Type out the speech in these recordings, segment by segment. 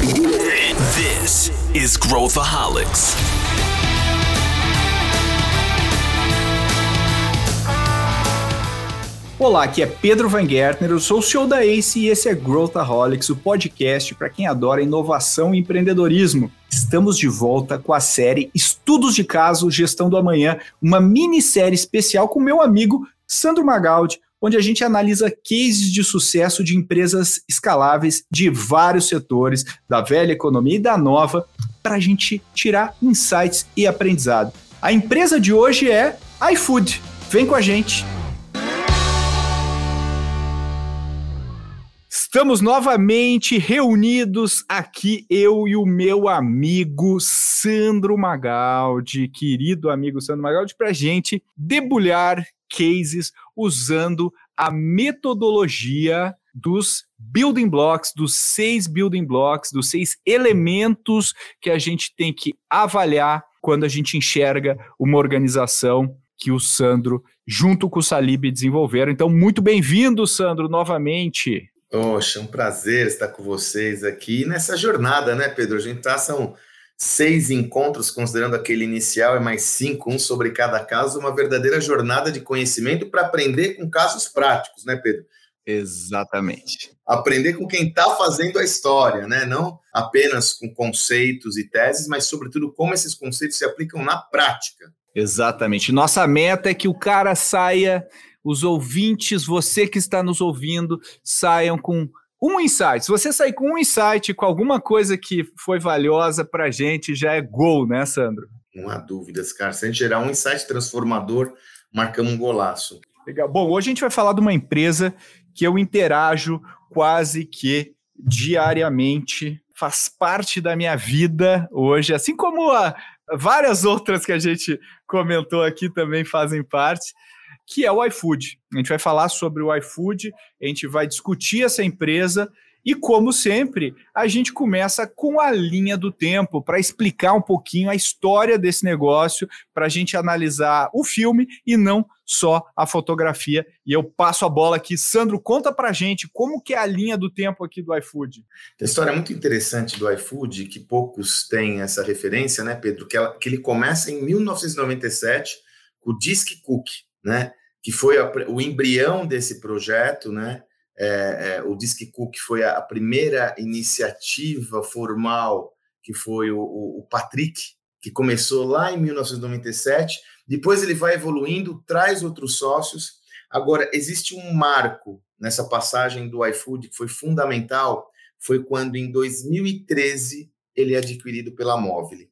This is Growthaholics. Olá, aqui é Pedro Van Gertner, eu sou o CEO da ACE e esse é Growthaholics, o podcast para quem adora inovação e empreendedorismo. Estamos de volta com a série Estudos de Caso Gestão do Amanhã, uma minissérie especial com meu amigo Sandro Magaldi, onde a gente analisa cases de sucesso de empresas escaláveis de vários setores, da velha economia e da nova, para a gente tirar insights e aprendizado. A empresa de hoje é iFood. Vem com a gente! Estamos novamente reunidos aqui, eu e o meu amigo Sandro Magaldi, querido amigo Sandro Magaldi, para gente debulhar cases usando a metodologia dos building blocks, dos seis building blocks, dos seis elementos que a gente tem que avaliar quando a gente enxerga uma organização que o Sandro, junto com o Salib, desenvolveram. Então, muito bem-vindo, Sandro, novamente. Poxa, um prazer estar com vocês aqui nessa jornada, né, Pedro? A gente tá, são seis encontros, considerando aquele inicial, e mais cinco, um sobre cada caso, uma verdadeira jornada de conhecimento para aprender com casos práticos, né, Pedro? Exatamente. Aprender com quem está fazendo a história, né? Não apenas com conceitos e teses, mas, sobretudo, como esses conceitos se aplicam na prática. Exatamente. Nossa meta é que o cara saia os ouvintes, você que está nos ouvindo, saiam com um insight. Se você sair com um insight, com alguma coisa que foi valiosa para a gente, já é gol, né, Sandro? Não há dúvidas, cara. Se a gente gerar um insight transformador, marcamos um golaço. Legal. Bom, hoje a gente vai falar de uma empresa que eu interajo quase que diariamente, faz parte da minha vida hoje, assim como a, várias outras que a gente comentou aqui também fazem parte que é o iFood. A gente vai falar sobre o iFood, a gente vai discutir essa empresa e, como sempre, a gente começa com a linha do tempo para explicar um pouquinho a história desse negócio, para a gente analisar o filme e não só a fotografia. E eu passo a bola aqui. Sandro, conta para a gente como que é a linha do tempo aqui do iFood. Tem história muito interessante do iFood, que poucos têm essa referência, né, Pedro? Que, ela, que ele começa em 1997 com o Disc Cook, né? Que foi a, o embrião desse projeto, né? É, é, o Disque Cook foi a, primeira iniciativa formal, que foi o, o, o, Patrick, que começou lá em 1997. Depois ele vai evoluindo, traz outros sócios. Agora, existe um marco nessa passagem do iFood que foi fundamental, foi quando em 2013 ele é adquirido pela Móvel.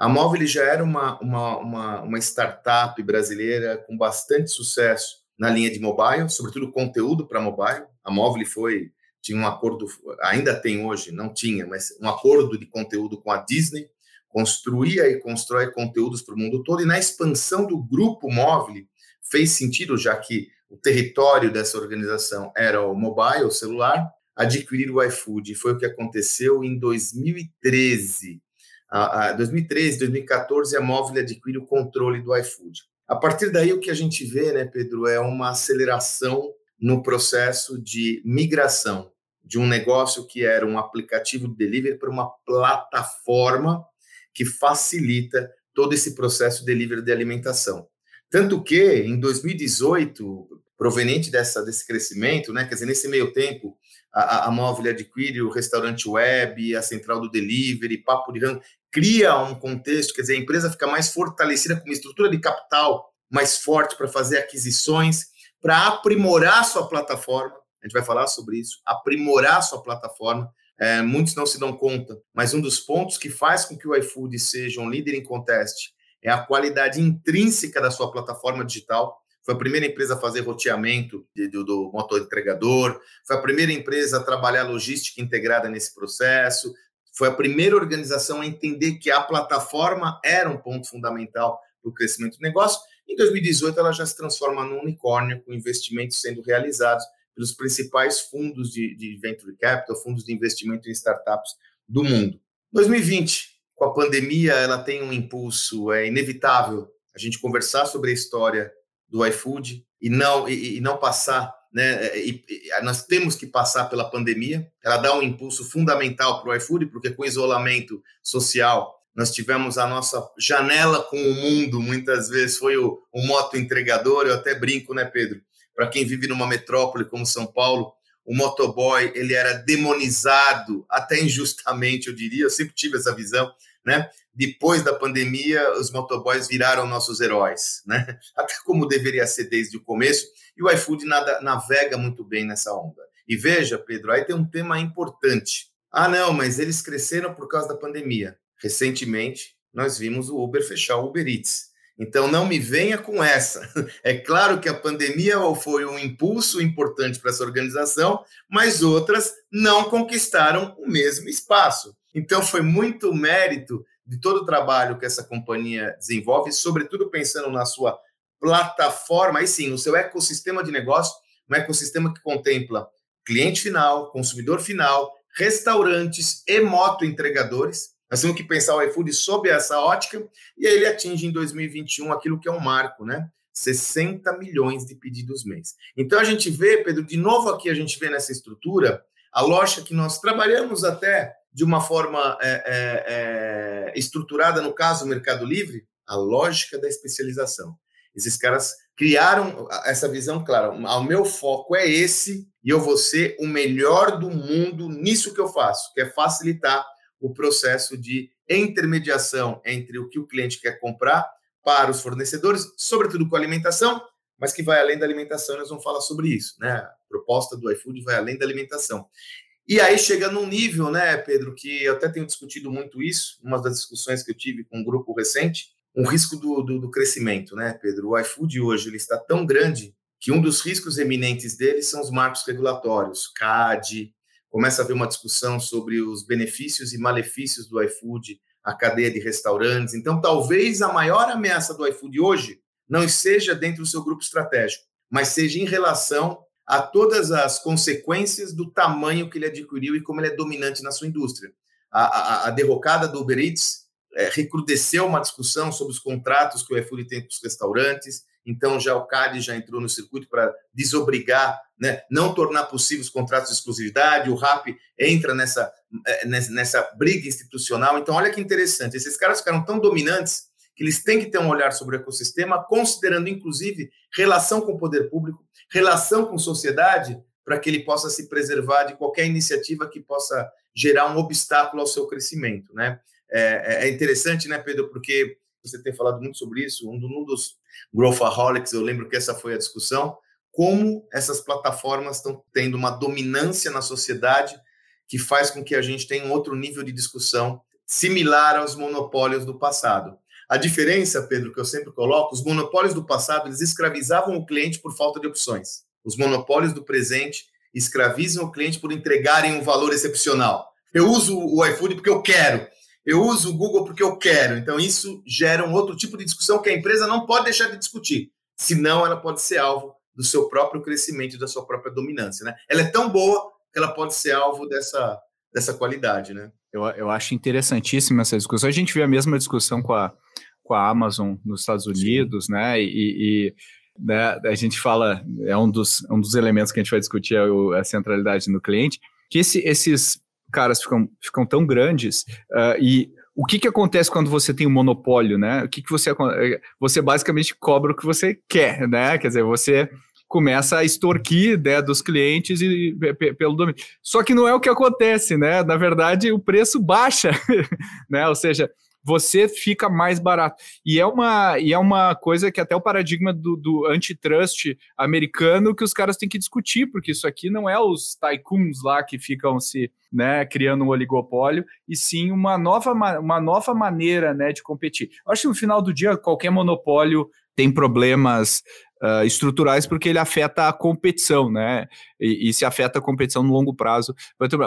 A Móvel já era uma, uma, uma, uma startup brasileira com bastante sucesso na linha de mobile, sobretudo conteúdo para mobile. A Móvel foi tinha um acordo, ainda tem hoje, não tinha, mas um acordo de conteúdo com a Disney, construía e constrói conteúdos para o mundo todo, e na expansão do grupo móvel fez sentido, já que o território dessa organização era o mobile, o celular, adquirir o iFood. Foi o que aconteceu em 2013 a, a 2013, 2014, a Móvel adquire o controle do iFood. A partir daí, o que a gente vê, né, Pedro, é uma aceleração no processo de migração de um negócio que era um aplicativo de delivery para uma plataforma que facilita todo esse processo de delivery de alimentação. Tanto que, em 2018, proveniente dessa, desse crescimento, né, quer dizer, nesse meio tempo, a, a Móvel adquire o restaurante web, a central do delivery, papo de rango, cria um contexto, quer dizer, a empresa fica mais fortalecida com uma estrutura de capital mais forte para fazer aquisições, para aprimorar sua plataforma. A gente vai falar sobre isso, aprimorar sua plataforma. É, muitos não se dão conta, mas um dos pontos que faz com que o iFood seja um líder em contest é a qualidade intrínseca da sua plataforma digital. Foi a primeira empresa a fazer roteamento de, do, do motor entregador, foi a primeira empresa a trabalhar logística integrada nesse processo, foi a primeira organização a entender que a plataforma era um ponto fundamental para o crescimento do negócio. Em 2018, ela já se transforma num unicórnio, com investimentos sendo realizados pelos principais fundos de, de venture capital, fundos de investimento em startups do mundo. 2020, com a pandemia, ela tem um impulso, é inevitável a gente conversar sobre a história do iFood e não, e, e não passar né? E, e, nós temos que passar pela pandemia. Ela dá um impulso fundamental para o iFood, porque com isolamento social nós tivemos a nossa janela com o mundo, muitas vezes foi o, o moto entregador. Eu até brinco, né, Pedro? Para quem vive numa metrópole como São Paulo, o motoboy ele era demonizado, até injustamente, eu diria. Eu sempre tive essa visão, né? Depois da pandemia, os motoboys viraram nossos heróis, né? Até como deveria ser desde o começo. E o iFood nada, navega muito bem nessa onda. E veja, Pedro, aí tem um tema importante. Ah, não, mas eles cresceram por causa da pandemia. Recentemente, nós vimos o Uber fechar o Uber Eats. Então, não me venha com essa. É claro que a pandemia foi um impulso importante para essa organização, mas outras não conquistaram o mesmo espaço. Então, foi muito mérito de todo o trabalho que essa companhia desenvolve, sobretudo pensando na sua plataforma, aí sim, no seu ecossistema de negócio, um ecossistema que contempla cliente final, consumidor final, restaurantes e moto entregadores. Nós temos que pensar o iFood sob essa ótica e aí ele atinge em 2021 aquilo que é um marco, né? 60 milhões de pedidos mês. Então a gente vê, Pedro, de novo aqui a gente vê nessa estrutura a lógica que nós trabalhamos até de uma forma é, é, é, estruturada, no caso, o Mercado Livre, a lógica da especialização. Esses caras criaram essa visão clara. O meu foco é esse e eu vou ser o melhor do mundo nisso que eu faço, que é facilitar o processo de intermediação entre o que o cliente quer comprar para os fornecedores, sobretudo com alimentação, mas que vai além da alimentação, nós vamos falar sobre isso, né? A proposta do iFood vai além da alimentação. E aí chega num nível, né, Pedro, que eu até tenho discutido muito isso, uma das discussões que eu tive com um grupo recente, um risco do, do, do crescimento, né, Pedro? O iFood hoje ele está tão grande que um dos riscos eminentes dele são os marcos regulatórios, CAD, começa a haver uma discussão sobre os benefícios e malefícios do iFood, a cadeia de restaurantes. Então, talvez a maior ameaça do iFood hoje não seja dentro do seu grupo estratégico, mas seja em relação a todas as consequências do tamanho que ele adquiriu e como ele é dominante na sua indústria. A, a, a derrocada do Uber Eats é, recrudesceu uma discussão sobre os contratos que o iFood tem com os restaurantes, então já o CAD já entrou no circuito para desobrigar, né, não tornar possível os contratos de exclusividade, o RAP entra nessa, é, nessa, nessa briga institucional. Então, olha que interessante, esses caras ficaram tão dominantes que eles têm que ter um olhar sobre o ecossistema, considerando inclusive relação com o poder público, relação com sociedade, para que ele possa se preservar de qualquer iniciativa que possa gerar um obstáculo ao seu crescimento, né? É, é, é interessante, né, Pedro, porque você tem falado muito sobre isso, um, um dos Growthaholics, eu lembro que essa foi a discussão, como essas plataformas estão tendo uma dominância na sociedade que faz com que a gente tenha um outro nível de discussão similar aos monopólios do passado. A diferença, Pedro, que eu sempre coloco, os monopólios do passado, eles escravizavam o cliente por falta de opções. Os monopólios do presente escravizam o cliente por entregarem um valor excepcional. Eu uso o iFood porque eu quero. Eu uso o Google porque eu quero. Então, isso gera um outro tipo de discussão que a empresa não pode deixar de discutir. Senão, ela pode ser alvo do seu próprio crescimento, da sua própria dominância. Né? Ela é tão boa que ela pode ser alvo dessa, dessa qualidade. Né? Eu, eu acho interessantíssima essa discussão. A gente vê a mesma discussão com a, com a Amazon nos Estados Unidos, Sim. né? E, e né, a gente fala, é um dos, um dos elementos que a gente vai discutir é o, a centralidade no cliente, que esse, esses caras ficam, ficam tão grandes uh, e o que, que acontece quando você tem um monopólio, né? O que, que você você basicamente cobra o que você quer, né? Quer dizer, você começa a extorquir né, dos clientes e pelo domínio. Só que não é o que acontece, né? Na verdade, o preço baixa, né? Ou seja, você fica mais barato. E é uma, e é uma coisa que até o paradigma do, do antitrust americano que os caras têm que discutir, porque isso aqui não é os tycoons lá que ficam se né, criando um oligopólio, e sim uma nova, uma nova maneira né, de competir. Eu acho que no final do dia, qualquer monopólio tem problemas uh, estruturais porque ele afeta a competição, né? E, e, se afeta a competição no longo prazo.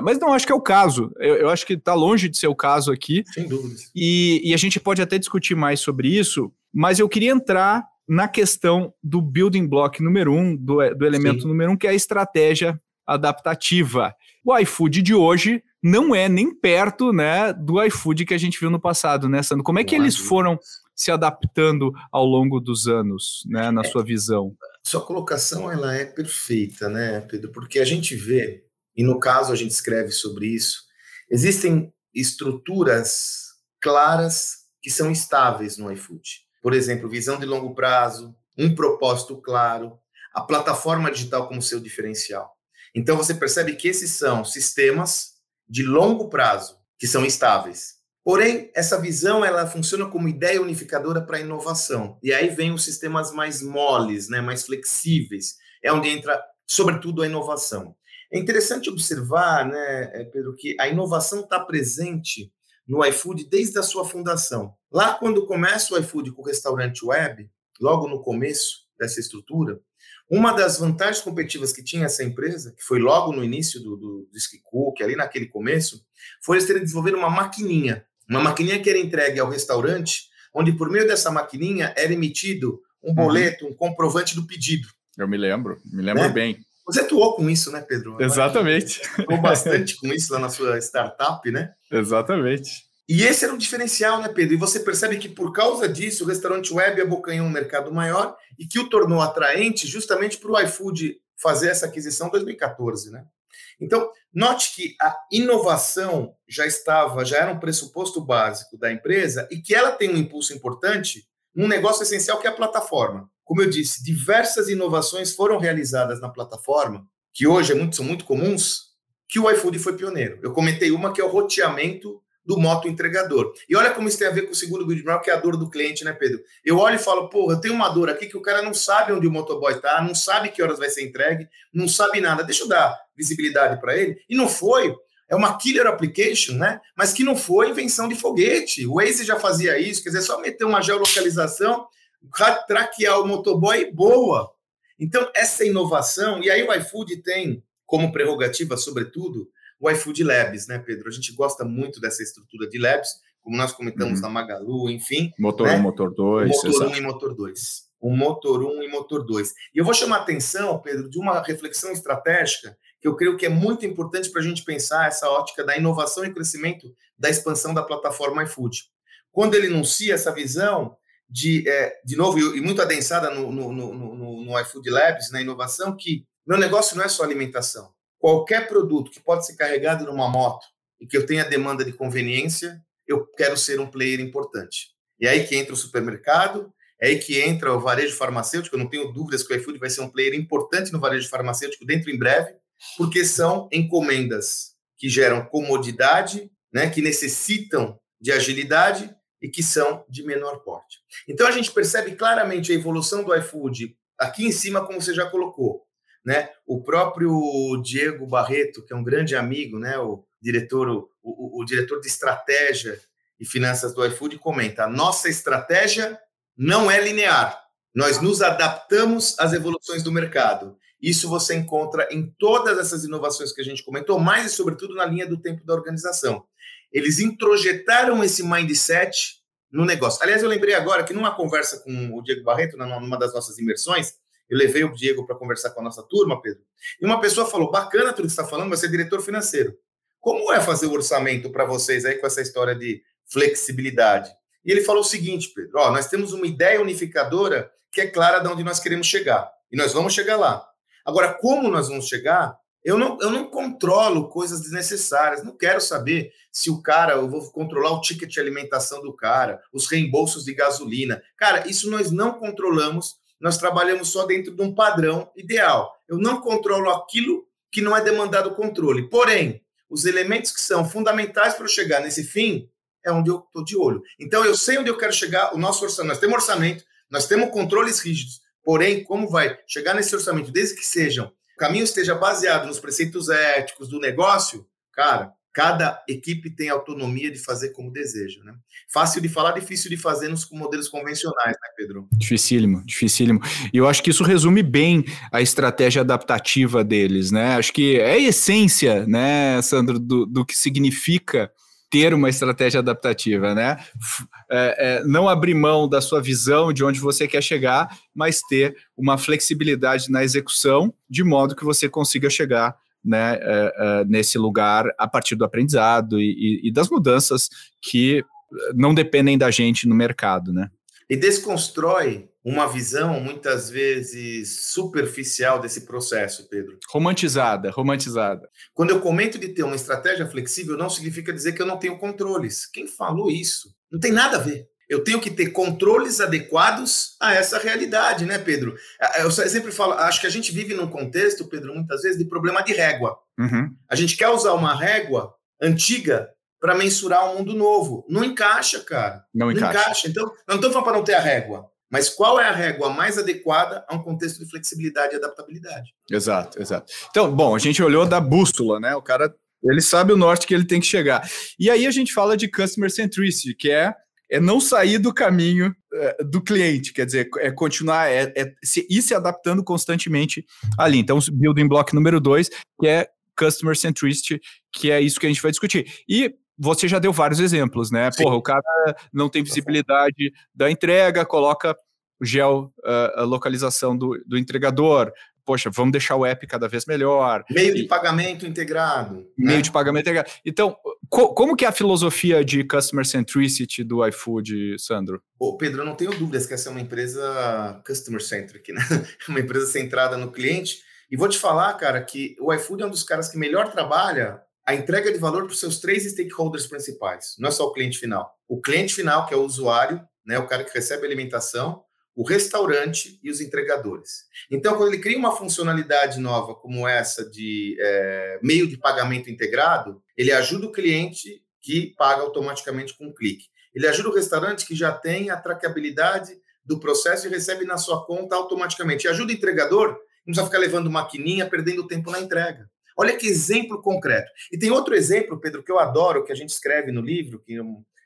Mas não acho que é o caso. Eu, eu acho que está longe de ser o caso aqui. Sem dúvida. E, e a gente pode até discutir mais sobre isso, mas eu queria entrar na questão do building block número um, do, do elemento Sim. número um, que é a estratégia adaptativa. O iFood de hoje não é nem perto né, do iFood que a gente viu no passado, né, Sandro? Como é que eles foram se adaptando ao longo dos anos, né, na é, sua visão? Sua colocação ela é perfeita, né, Pedro? Porque a gente vê, e no caso a gente escreve sobre isso, existem estruturas claras que são estáveis no iFood. Por exemplo, visão de longo prazo, um propósito claro, a plataforma digital como seu diferencial. Então você percebe que esses são sistemas de longo prazo que são estáveis. Porém, essa visão ela funciona como ideia unificadora para a inovação. E aí vem os sistemas mais moles, né, mais flexíveis. É onde entra, sobretudo, a inovação. É interessante observar, né, é, Pedro, que a inovação está presente no iFood desde a sua fundação. Lá, quando começa o iFood com o restaurante web, logo no começo dessa estrutura, uma das vantagens competitivas que tinha essa empresa, que foi logo no início do, do Disque Cook, ali naquele começo, foi eles terem desenvolvido uma maquininha uma maquininha que era entregue ao restaurante, onde por meio dessa maquininha era emitido um uhum. boleto, uhum. um comprovante do pedido. Eu me lembro, me lembro né? bem. Você atuou com isso, né, Pedro? Exatamente. Atuou bastante com isso lá na sua startup, né? Exatamente. E esse era um diferencial, né, Pedro? E você percebe que por causa disso o restaurante web abocanhou um mercado maior e que o tornou atraente justamente para o iFood fazer essa aquisição em 2014, né? Então, note que a inovação já estava, já era um pressuposto básico da empresa e que ela tem um impulso importante num negócio essencial que é a plataforma. Como eu disse, diversas inovações foram realizadas na plataforma, que hoje é muito, são muito comuns, que o iFood foi pioneiro. Eu comentei uma que é o roteamento do moto entregador. E olha como isso tem a ver com o segundo Goodmore, que é a dor do cliente, né, Pedro? Eu olho e falo, porra, tenho uma dor aqui que o cara não sabe onde o motoboy tá, não sabe que horas vai ser entregue, não sabe nada. Deixa eu dar visibilidade para ele. E não foi. É uma killer application, né? Mas que não foi invenção de foguete. O Waze já fazia isso, quer dizer, só meter uma geolocalização, traquear o motoboy, boa. Então, essa inovação, e aí o iFood tem como prerrogativa, sobretudo, o iFood Labs, né, Pedro? A gente gosta muito dessa estrutura de labs, como nós comentamos uhum. na Magalu, enfim. Motor 1, né? motor 2. Motor 1 um e motor 2. O motor 1 um e motor 2. E eu vou chamar a atenção, Pedro, de uma reflexão estratégica que eu creio que é muito importante para a gente pensar essa ótica da inovação e crescimento da expansão da plataforma iFood. Quando ele enuncia essa visão de, é, de novo, e muito adensada no, no, no, no, no iFood Labs, na inovação, que meu negócio não é só alimentação qualquer produto que pode ser carregado numa moto e que eu tenha demanda de conveniência, eu quero ser um player importante. E é aí que entra o supermercado, é aí que entra o varejo farmacêutico. Eu não tenho dúvidas que o iFood vai ser um player importante no varejo farmacêutico dentro em breve, porque são encomendas que geram comodidade, né, que necessitam de agilidade e que são de menor porte. Então a gente percebe claramente a evolução do iFood aqui em cima, como você já colocou né? O próprio Diego Barreto, que é um grande amigo, né? O diretor, o, o, o diretor de estratégia e finanças do iFood comenta: nossa estratégia não é linear. Nós nos adaptamos às evoluções do mercado. Isso você encontra em todas essas inovações que a gente comentou, mas e sobretudo na linha do tempo da organização. Eles introjetaram esse mindset no negócio. Aliás, eu lembrei agora que numa conversa com o Diego Barreto, numa das nossas imersões, eu levei o Diego para conversar com a nossa turma, Pedro, e uma pessoa falou: bacana tudo que está falando, você é diretor financeiro. Como é fazer o orçamento para vocês aí com essa história de flexibilidade? E ele falou o seguinte, Pedro: ó, nós temos uma ideia unificadora que é clara de onde nós queremos chegar. E nós vamos chegar lá. Agora, como nós vamos chegar? Eu não, eu não controlo coisas desnecessárias. Não quero saber se o cara, eu vou controlar o ticket de alimentação do cara, os reembolsos de gasolina. Cara, isso nós não controlamos nós trabalhamos só dentro de um padrão ideal. Eu não controlo aquilo que não é demandado controle. Porém, os elementos que são fundamentais para eu chegar nesse fim é onde eu estou de olho. Então, eu sei onde eu quero chegar, o nosso orçamento. Nós temos orçamento, nós temos controles rígidos. Porém, como vai chegar nesse orçamento, desde que sejam, o caminho esteja baseado nos preceitos éticos do negócio, cara, cada equipe tem autonomia de fazer como deseja. Né? Fácil de falar, difícil de fazer nos modelos convencionais, né, Pedro? Dificílimo, dificílimo. E eu acho que isso resume bem a estratégia adaptativa deles, né? Acho que é a essência, né, Sandro, do, do que significa ter uma estratégia adaptativa, né? É, é, não abrir mão da sua visão de onde você quer chegar, mas ter uma flexibilidade na execução, de modo que você consiga chegar né, uh, uh, nesse lugar a partir do aprendizado e, e, e, das mudanças que não dependem da gente no mercado, né? e desconstrói uma visão muitas vezes superficial desse processo, Pedro. Romantizada, romantizada. Quando eu comento de ter uma estratégia flexível, não significa dizer que eu não tenho controles. Quem falou isso? Não tem nada a ver. Eu tenho que ter controles adequados a essa realidade, né, Pedro? Eu sempre falo, acho que a gente vive num contexto, Pedro, muitas vezes, de problema de régua. Uhum. A gente quer usar uma régua antiga para mensurar um mundo novo. Não encaixa, cara. Não, não encaixa. encaixa. Então, não estou falando para não ter a régua. Mas qual é a régua mais adequada a um contexto de flexibilidade e adaptabilidade? Exato, exato. Então, bom, a gente olhou da bússola, né? O cara, ele sabe o norte que ele tem que chegar. E aí a gente fala de customer centricity, que é é não sair do caminho é, do cliente, quer dizer, é continuar, é, é se, ir se adaptando constantemente ali. Então, building block número dois, que é customer centricity, que é isso que a gente vai discutir. E você já deu vários exemplos, né? Sim. Porra, o cara não tem visibilidade da entrega, coloca geolocalização uh, do, do entregador. Poxa, vamos deixar o app cada vez melhor. Meio de pagamento integrado. Meio né? de pagamento integrado. Então, co como que é a filosofia de customer centricity do iFood, Sandro? Ô, Pedro, eu não tenho dúvidas que essa é uma empresa customer centric, né? uma empresa centrada no cliente. E vou te falar, cara, que o iFood é um dos caras que melhor trabalha a entrega de valor para os seus três stakeholders principais. Não é só o cliente final. O cliente final, que é o usuário, né, o cara que recebe a alimentação, o restaurante e os entregadores. Então, quando ele cria uma funcionalidade nova como essa de é, meio de pagamento integrado, ele ajuda o cliente que paga automaticamente com um clique. Ele ajuda o restaurante que já tem a traqueabilidade do processo e recebe na sua conta automaticamente. E ajuda o entregador, não precisa ficar levando maquininha, perdendo tempo na entrega. Olha que exemplo concreto. E tem outro exemplo, Pedro, que eu adoro, que a gente escreve no livro, que,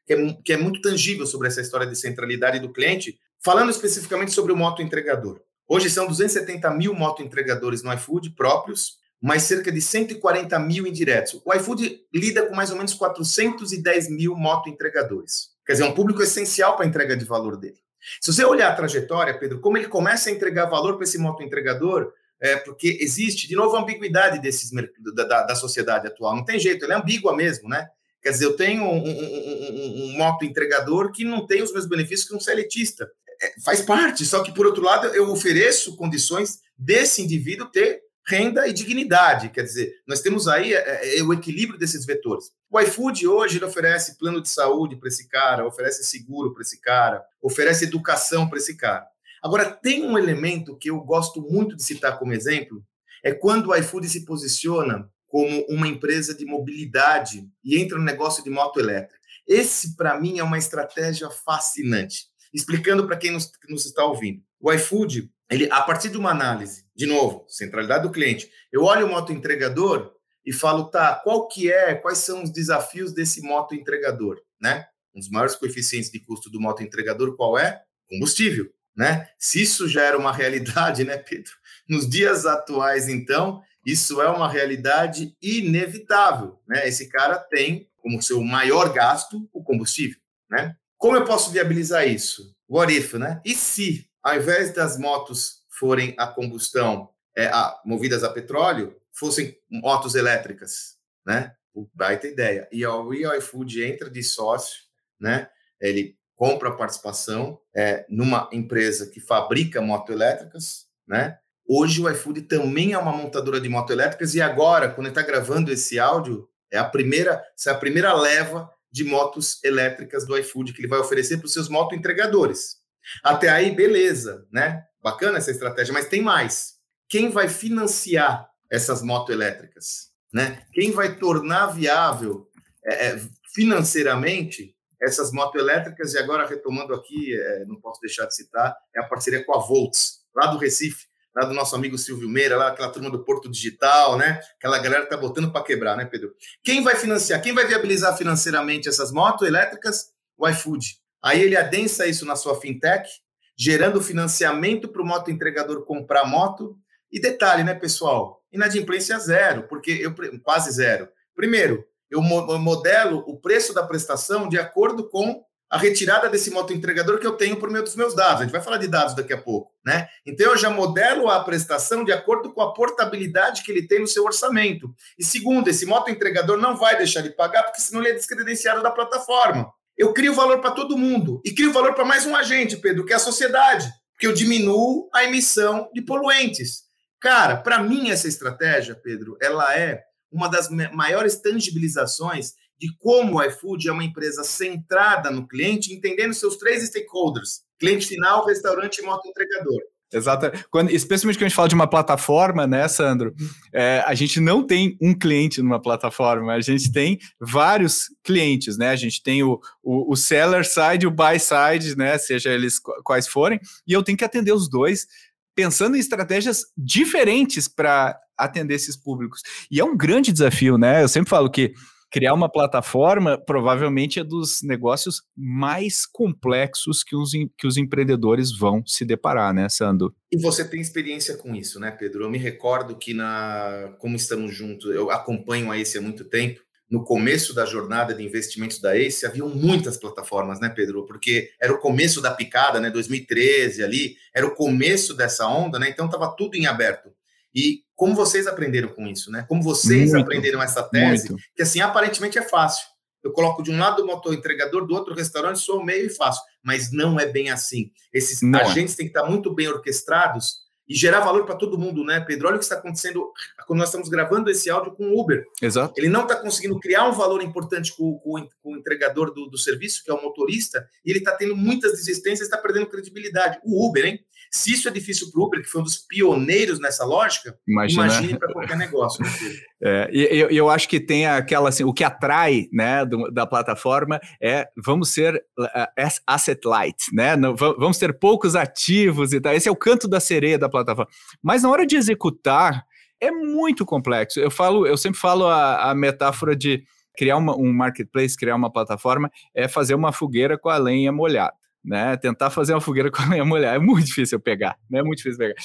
que, é, que é muito tangível sobre essa história de centralidade do cliente, falando especificamente sobre o moto entregador. Hoje são 270 mil moto entregadores no iFood próprios, mais cerca de 140 mil indiretos. O iFood lida com mais ou menos 410 mil moto entregadores. Quer dizer, é um público essencial para a entrega de valor dele. Se você olhar a trajetória, Pedro, como ele começa a entregar valor para esse moto entregador, é, porque existe, de novo, a ambiguidade desses, da, da, da, sociedade atual. Não tem jeito, ela é ambígua mesmo, né? Quer dizer, eu tenho um, um, um, um moto entregador que não tem os mesmos benefícios que um seletista. É, faz parte, só que, por outro lado, eu ofereço condições desse indivíduo ter renda e dignidade. Quer dizer, nós temos aí é, é, o equilíbrio desses vetores. O iFood hoje oferece plano de saúde para esse cara, oferece seguro para esse cara, oferece educação para esse cara. Agora, tem um elemento que eu gosto muito de citar como exemplo, é quando o iFood se posiciona como uma empresa de mobilidade e entra no negócio de moto elétrica. Esse, para mim, é uma estratégia fascinante. Explicando para quem nos, nos, está ouvindo. O iFood, ele, a partir de uma análise, de novo, centralidade do cliente, eu olho o moto entregador e falo, tá, qual que é, quais são os desafios desse moto entregador, né? Um dos maiores coeficientes de custo do moto entregador, qual é? Combustível. Né? Se isso já era uma realidade, né, Pedro? Nos dias atuais, então, isso é uma realidade inevitável. Né? Esse cara tem como seu maior gasto o combustível. Né? Como eu posso viabilizar isso? What if, né? E se, ao invés das motos forem a combustão, é, a, movidas a petróleo, fossem motos elétricas, né? Baita ideia. E o iFood entra de sócio, né? Ele compra participação é, numa empresa que fabrica motoelétricas, né? Hoje o iFood também é uma montadora de motoelétricas e agora, quando está gravando esse áudio, é a primeira, é a primeira leva de motos elétricas do iFood que ele vai oferecer para os seus moto entregadores. Até aí, beleza, né? Bacana essa estratégia, mas tem mais. Quem vai financiar essas moto elétricas, né? Quem vai tornar viável é, é financeiramente essas motos elétricas, e agora retomando aqui, é, não posso deixar de citar, é a parceria com a Volts, lá do Recife, lá do nosso amigo Silvio Meira, lá aquela turma do Porto Digital, né? Aquela galera que tá botando para quebrar, né, Pedro? Quem vai financiar, quem vai viabilizar financeiramente essas motos elétricas? O iFood. Aí ele adensa isso na sua fintech, gerando financiamento para o moto entregador comprar moto. E detalhe, né, pessoal? Inadimplência zero, porque eu quase zero. Primeiro, eu modelo o preço da prestação de acordo com a retirada desse moto entregador que eu tenho por meio dos meus dados. A gente vai falar de dados daqui a pouco, né? Então eu já modelo a prestação de acordo com a portabilidade que ele tem no seu orçamento. E segundo, esse moto entregador não vai deixar de pagar porque senão ele é descredenciado da plataforma. eu crio valor para todo mundo e crio valor para mais um agente, Pedro, que é a sociedade, porque eu diminuo a emissão de poluentes. Cara, para mim essa estratégia, Pedro, ela é uma das maiores tangibilizações de como o iFood é uma empresa centrada no cliente, entendendo seus três stakeholders: cliente final, restaurante e moto entregador. Exato. Quando, especialmente quando a gente fala de uma plataforma, né, Sandro? É, a gente não tem um cliente numa plataforma, a gente tem vários clientes, né? A gente tem o, o, o seller side e o buy side, né? Seja eles quais forem, e eu tenho que atender os dois, pensando em estratégias diferentes para atender esses públicos. E é um grande desafio, né? Eu sempre falo que criar uma plataforma provavelmente é dos negócios mais complexos que os, que os empreendedores vão se deparar, né, Sandro? E você tem experiência com isso, né, Pedro? Eu me recordo que na como estamos juntos, eu acompanho a Ace há muito tempo. No começo da jornada de investimentos da Ace, haviam muitas plataformas, né, Pedro? Porque era o começo da picada, né, 2013 ali, era o começo dessa onda, né? Então estava tudo em aberto. E como vocês aprenderam com isso, né? Como vocês muito, aprenderam essa tese, muito. que assim, aparentemente é fácil. Eu coloco de um lado o motor entregador, do outro o restaurante, sou meio e faço. Mas não é bem assim. Esses não agentes é. têm que estar muito bem orquestrados e gerar valor para todo mundo, né, Pedro? Olha o que está acontecendo quando nós estamos gravando esse áudio com o Uber. Exato. Ele não está conseguindo criar um valor importante com, com, com o entregador do, do, serviço, que é o motorista, e ele está tendo muitas desistências, está perdendo credibilidade. O Uber, hein? Se isso é difícil para o Uber, que foi um dos pioneiros nessa lógica, Imagina. imagine para qualquer negócio. Né, é, e eu, eu, acho que tem aquela assim, o que atrai, né, do, da plataforma é vamos ser uh, asset light, né? Não, vamos ter poucos ativos e tal. Esse é o canto da sereia da plataforma. Mas na hora de executar é muito complexo. Eu falo, eu sempre falo a, a metáfora de criar uma, um marketplace, criar uma plataforma, é fazer uma fogueira com a lenha molhada né? Tentar fazer uma fogueira com a minha mulher é muito difícil pegar, né? É muito difícil pegar.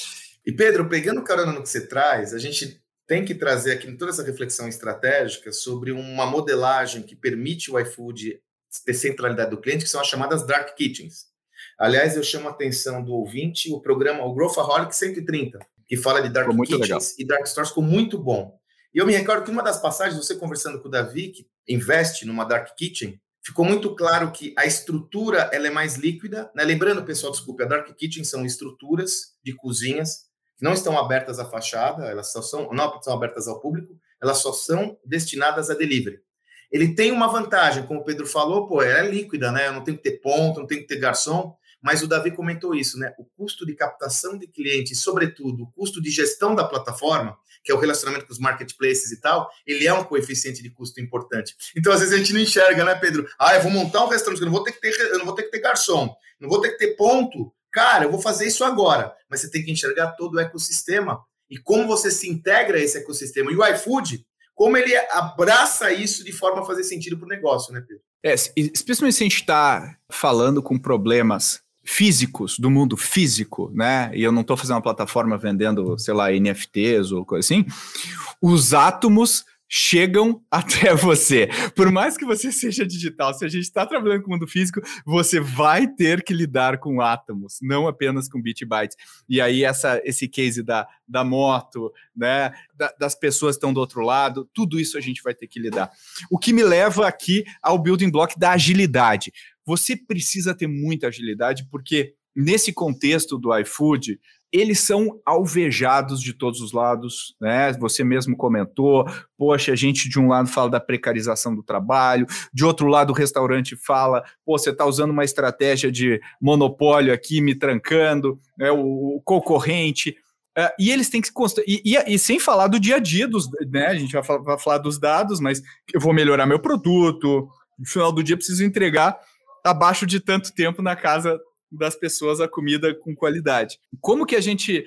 E Pedro, pegando carona no que você traz, a gente tem que trazer aqui toda essa reflexão estratégica sobre uma modelagem que permite o iFood ter centralidade do cliente, que são as chamadas dark kitchens. Aliás, eu chamo a atenção do ouvinte o programa o Growthaholic 130, que fala de dark kitchens legal. e dark stores, ficou muito bom. E eu me recordo que uma das passagens, você conversando com o Davi, que investe numa dark kitchen, ficou muito claro que a estrutura ela é mais líquida. Né? Lembrando, pessoal, desculpe, a Dark Kitchen são estruturas de cozinhas que não estão abertas à fachada, elas só são, não são abertas ao público, elas só são destinadas a delivery. Ele tem uma vantagem, como o Pedro falou, pô, ela é líquida, né? Eu não tem que ter ponto, não tem que ter garçom, mas o Davi comentou isso, né? O custo de captação de clientes, sobretudo o custo de gestão da plataforma, que é o relacionamento com os marketplaces e tal, ele é um coeficiente de custo importante. Então, às vezes, a gente não enxerga, né, Pedro? Ah, eu vou montar um restaurante, eu não vou ter que ter, eu não vou ter que ter garçom, não vou ter que ter ponto. Cara, eu vou fazer isso agora. Mas você tem que enxergar todo o ecossistema e como você se integra a esse ecossistema. E o iFood, como ele abraça isso de forma a fazer sentido para o negócio, né, Pedro? É, especialmente se a gente está falando com problemas físicos, do mundo físico, né? E eu não estou fazendo uma plataforma vendendo, sei lá, NFTs ou coisa assim. Os átomos chegam até você. Por mais que você seja digital, se a gente está trabalhando com o mundo físico, você vai ter que lidar com átomos, não apenas com bit bytes. E aí essa, esse case da, da moto, né, da, das pessoas estão do outro lado, tudo isso a gente vai ter que lidar. O que me leva aqui ao building block da agilidade você precisa ter muita agilidade, porque nesse contexto do iFood, eles são alvejados de todos os lados, né? Você mesmo comentou, poxa, a gente de um lado fala da precarização do trabalho, de outro lado o restaurante fala, pô, você está usando uma estratégia de monopólio aqui, me trancando, né? o, o concorrente. Uh, e eles têm que constar. E, e, e, sem falar do dia a dia, dos, né? A gente vai falar, vai falar dos dados, mas eu vou melhorar meu produto. No final do dia, preciso entregar abaixo de tanto tempo na casa das pessoas a comida com qualidade. Como que a gente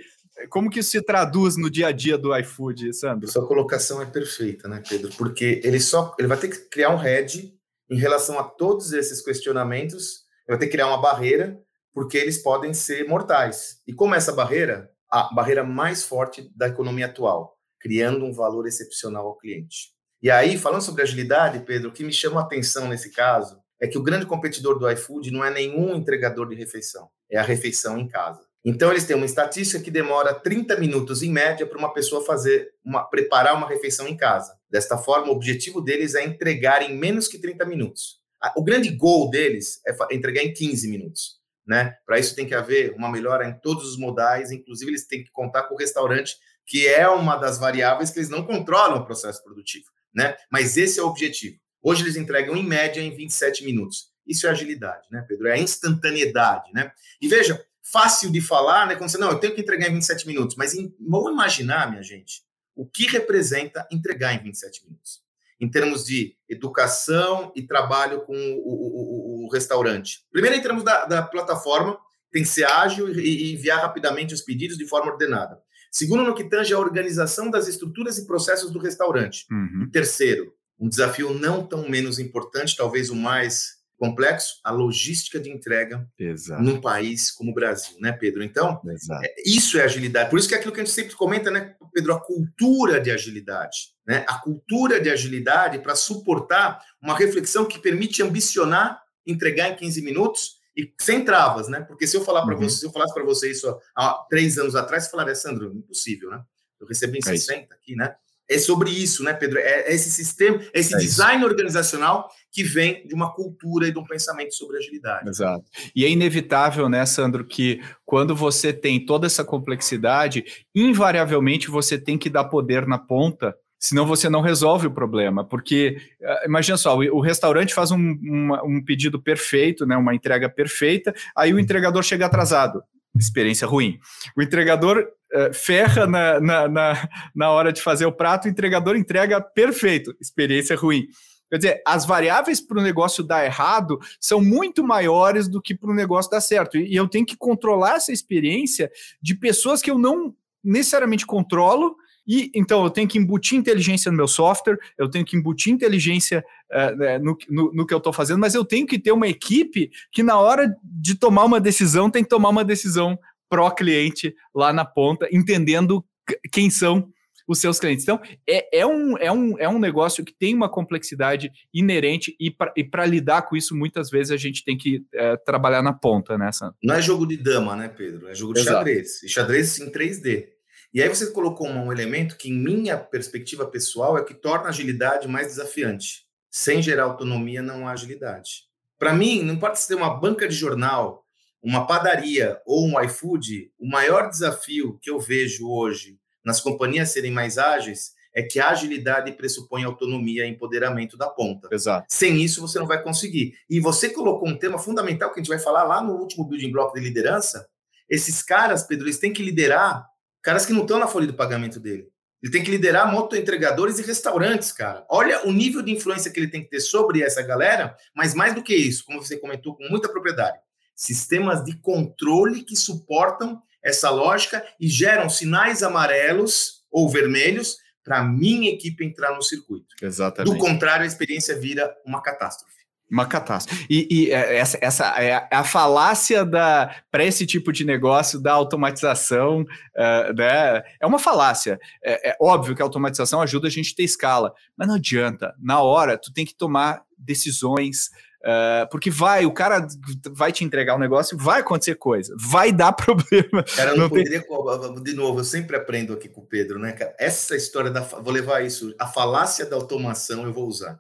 como que isso se traduz no dia a dia do iFood, Sandro? Sua colocação é perfeita, né, Pedro? Porque ele só ele vai ter que criar um head em relação a todos esses questionamentos, ele vai ter que criar uma barreira, porque eles podem ser mortais. E como essa barreira? A barreira mais forte da economia atual, criando um valor excepcional ao cliente. E aí, falando sobre agilidade, Pedro, o que me chama a atenção nesse caso é que o grande competidor do iFood não é nenhum entregador de refeição, é a refeição em casa. Então eles têm uma estatística que demora 30 minutos em média para uma pessoa fazer uma preparar uma refeição em casa. Desta forma, o objetivo deles é entregar em menos que 30 minutos. o grande gol deles é entregar em 15 minutos. Né? Para isso tem que haver uma melhora em todos os modais, inclusive eles têm que contar com o restaurante, que é uma das variáveis que eles não controlam o processo produtivo. Né? Mas esse é o objetivo. Hoje eles entregam em média em 27 minutos. Isso é agilidade, né, Pedro? É a instantaneidade, né? E veja, fácil de falar, né? Quando você, não, eu tenho que entregar em 27 minutos, mas em, vamos imaginar, minha gente, o que representa entregar em 27 minutos em termos de educação e trabalho com o, o, o, restaurante. Primeiro, em termos da, da, plataforma, tem que ser ágil e, e enviar rapidamente os pedidos de forma ordenada. Segundo, no que tange a organização das estruturas e processos do restaurante. Uhum. E terceiro, um desafio não tão menos importante, talvez o mais complexo, a logística de entrega Exato. num país como o Brasil, né, Pedro? Então, é, isso é agilidade. Por isso que é aquilo que a gente sempre comenta, né, Pedro, a cultura de agilidade, né? A cultura de agilidade para suportar uma reflexão que permite ambicionar, entregar em 15 minutos e sem travas, né? Porque se eu falar para uhum. você, se eu falasse para você isso há, há, três anos atrás, você falaria, Sandro, impossível, né? Eu recebi em é 60 isso. aqui, né? É sobre isso, né, Pedro? É, esse sistema, esse é design isso. organizacional que vem de uma cultura e de um pensamento sobre agilidade. Exato. E é inevitável, né, Sandro, que quando você tem toda essa complexidade, invariavelmente você tem que dar poder na ponta senão você não resolve o problema, porque uh, imagina só, o, restaurante faz um, uma, um, pedido perfeito, né, uma entrega perfeita, aí o entregador chega atrasado, experiência ruim. O entregador ferra na, na, na, na, hora de fazer o prato, o entregador entrega perfeito, experiência ruim. Quer dizer, as variáveis para o negócio dar errado são muito maiores do que para o negócio dar certo. E, e eu tenho que controlar essa experiência de pessoas que eu não necessariamente controlo, e então eu tenho que embutir inteligência no meu software, eu tenho que embutir inteligência uh, no, no, no, que eu estou fazendo, mas eu tenho que ter uma equipe que, na hora de tomar uma decisão, tem que tomar uma decisão pró-cliente lá na ponta, entendendo quem são os seus clientes. Então, é, é, um, é, um, é um negócio que tem uma complexidade inerente e para lidar com isso, muitas vezes a gente tem que é, trabalhar na ponta, né, Sandro? Não é jogo de dama, né, Pedro? É jogo de Exato. xadrez. E xadrez em 3D. E aí você colocou um elemento que, em minha perspectiva pessoal, é o que torna a agilidade mais desafiante. Sem gerar autonomia, não há agilidade. Para mim, não pode ser uma banca de jornal, uma padaria ou um iFood, o maior desafio que eu vejo hoje nas companhias serem mais ágeis é que a agilidade pressupõe autonomia e empoderamento da ponta. Exato. Sem isso, você não vai conseguir. E você colocou um tema fundamental que a gente vai falar lá no último building block de liderança. Esses caras, Pedro, eles têm que liderar caras que não estão na folha do pagamento dele. Ele tem que liderar motoentregadores e restaurantes, cara. Olha o nível de influência que ele tem que ter sobre essa galera, mas mais do que isso, como você comentou com muita propriedade, sistemas de controle que suportam essa lógica e geram sinais amarelos ou vermelhos para a minha equipe entrar no circuito. Exatamente. Do contrário, a experiência vira uma catástrofe. Uma catástrofe. E, e é, essa, essa é a falácia da para esse tipo de negócio da automatização, uh, né? É uma falácia. É, é, óbvio que a automatização ajuda a gente a ter escala, mas não adianta. Na hora, tu tem que tomar decisões. Uh, porque vai, o cara vai te entregar um negócio, vai acontecer coisa, vai dar problema. Cara, não, não poderia. Tem... De novo, eu sempre aprendo aqui com o Pedro, né, cara? Essa história da. Vou levar isso. A falácia da automação eu vou usar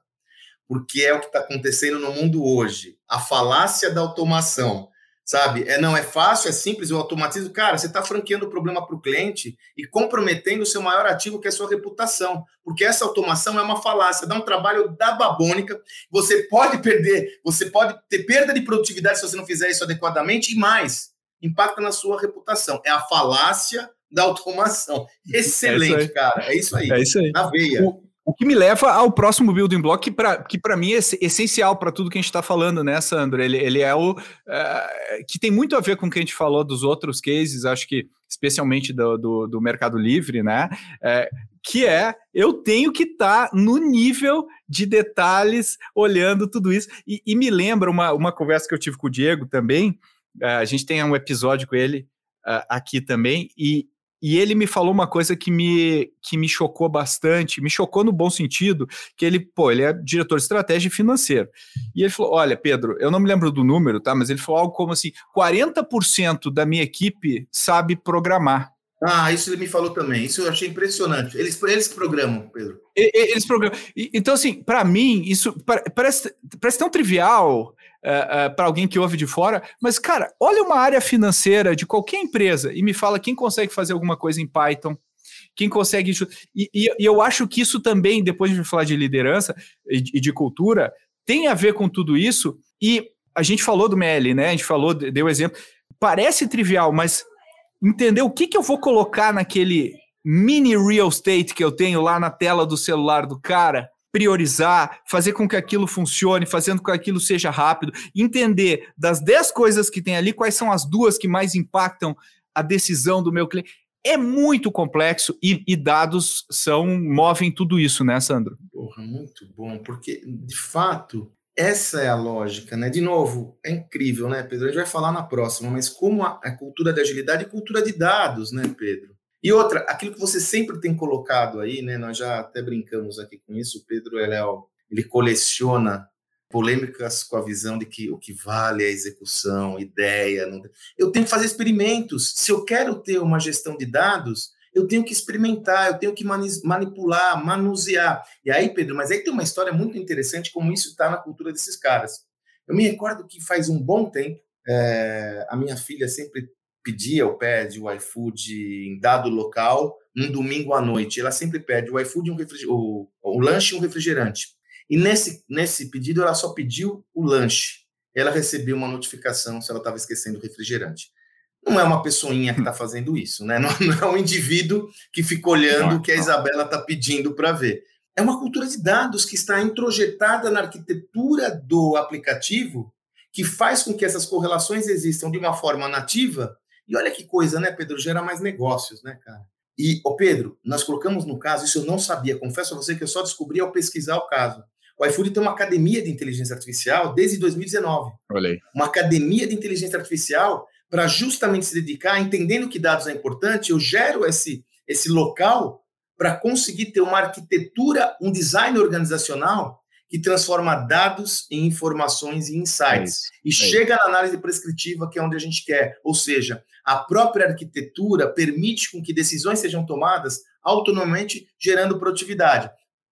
porque é o que está acontecendo no mundo hoje. A falácia da automação, sabe? É não é fácil, é simples, o automatismo. Cara, você está franqueando o problema para o cliente e comprometendo o seu maior ativo, que é a sua reputação, porque essa automação é uma falácia, dá um trabalho da babônica. Você pode perder, você pode ter perda de produtividade se você não fizer isso adequadamente e mais, impacta na sua reputação. É a falácia da automação. É Excelente, é cara. É isso aí. É isso aí. Na veia. O, o que me leva ao próximo building block, que para mim é essencial para tudo que a gente está falando, né, Sandro? Ele, ele é o. Uh, que tem muito a ver com o que a gente falou dos outros cases, acho que especialmente do, do, do Mercado Livre, né? É, que é eu tenho que estar tá no nível de detalhes olhando tudo isso. E, e, me lembra uma, uma conversa que eu tive com o Diego também. Uh, a gente tem um episódio com ele aqui também, e, e ele me falou uma coisa que me, que me chocou bastante, me chocou no bom sentido, que ele, pô, ele é diretor de estratégia financeira. E ele falou: olha, Pedro, eu não me lembro do número, tá? Mas ele falou algo como assim: 40% da minha equipe sabe programar. Ah, isso ele me falou também. Isso eu achei impressionante. Eles, eles programam, Pedro. Eles programam. Então, assim, para mim, isso parece, parece tão trivial uh, uh, para alguém que ouve de fora, mas, cara, olha uma área financeira de qualquer empresa e me fala quem consegue fazer alguma coisa em Python, quem consegue. E, e, e eu acho que isso também, depois de falar de liderança e, e de cultura, tem a ver com tudo isso. E a gente falou do ML, né? A gente falou, deu exemplo. Parece trivial, mas entender o que, que eu vou colocar naquele mini real estate que eu tenho lá na tela do celular do cara, priorizar, fazer com que aquilo funcione, fazendo com que aquilo seja rápido, entender das 10 coisas que tem ali, quais são as duas que mais impactam a decisão do meu cliente. É muito complexo e, e dados são movem tudo isso, né, Sandro? Porra, muito bom, porque de fato essa é a lógica, né? De novo, é incrível, né, Pedro? A gente vai falar na próxima, mas como a, a cultura da agilidade é cultura de dados, né, Pedro? E outra, aquilo que você sempre tem colocado aí, né? Nós já até brincamos aqui com isso. O Pedro ele, é ele coleciona polêmicas com a visão de que o que vale é a execução, ideia. Não... Eu tenho que fazer experimentos. Se eu quero ter uma gestão de dados, eu tenho que experimentar, eu tenho que manipular, manusear. E aí, Pedro, mas aí tem uma história muito interessante como isso está na cultura desses caras. Eu me recordo que faz um bom tempo, é, a minha filha sempre pedia ou pede o iFood em dado local, um domingo à noite. Ela sempre pede o iFood, um o, o lanche e um refrigerante. E nesse, nesse pedido, ela só pediu o lanche. Ela recebeu uma notificação se ela estava esquecendo o refrigerante não é uma pessoinha que está fazendo isso, né? Não, não, é um indivíduo que fica olhando o que a Isabela está pedindo para ver. É uma cultura de dados que está introjetada na arquitetura do aplicativo, que faz com que essas correlações existam de uma forma nativa. E olha que coisa, né, Pedro? Gera mais negócios, né, cara? E, ô Pedro, nós colocamos no caso, isso eu não sabia, confesso a você que eu só descobri ao pesquisar o caso. O iFood tem uma academia de inteligência artificial desde 2019. Olhei. Uma academia de inteligência artificial para justamente se dedicar, entendendo que dados é importante, eu gero esse, esse local para conseguir ter uma arquitetura, um design organizacional que transforma dados em informações e insights. É e é chega na análise prescritiva, que é onde a gente quer. Ou seja, a própria arquitetura permite com que decisões sejam tomadas autonomamente, gerando produtividade.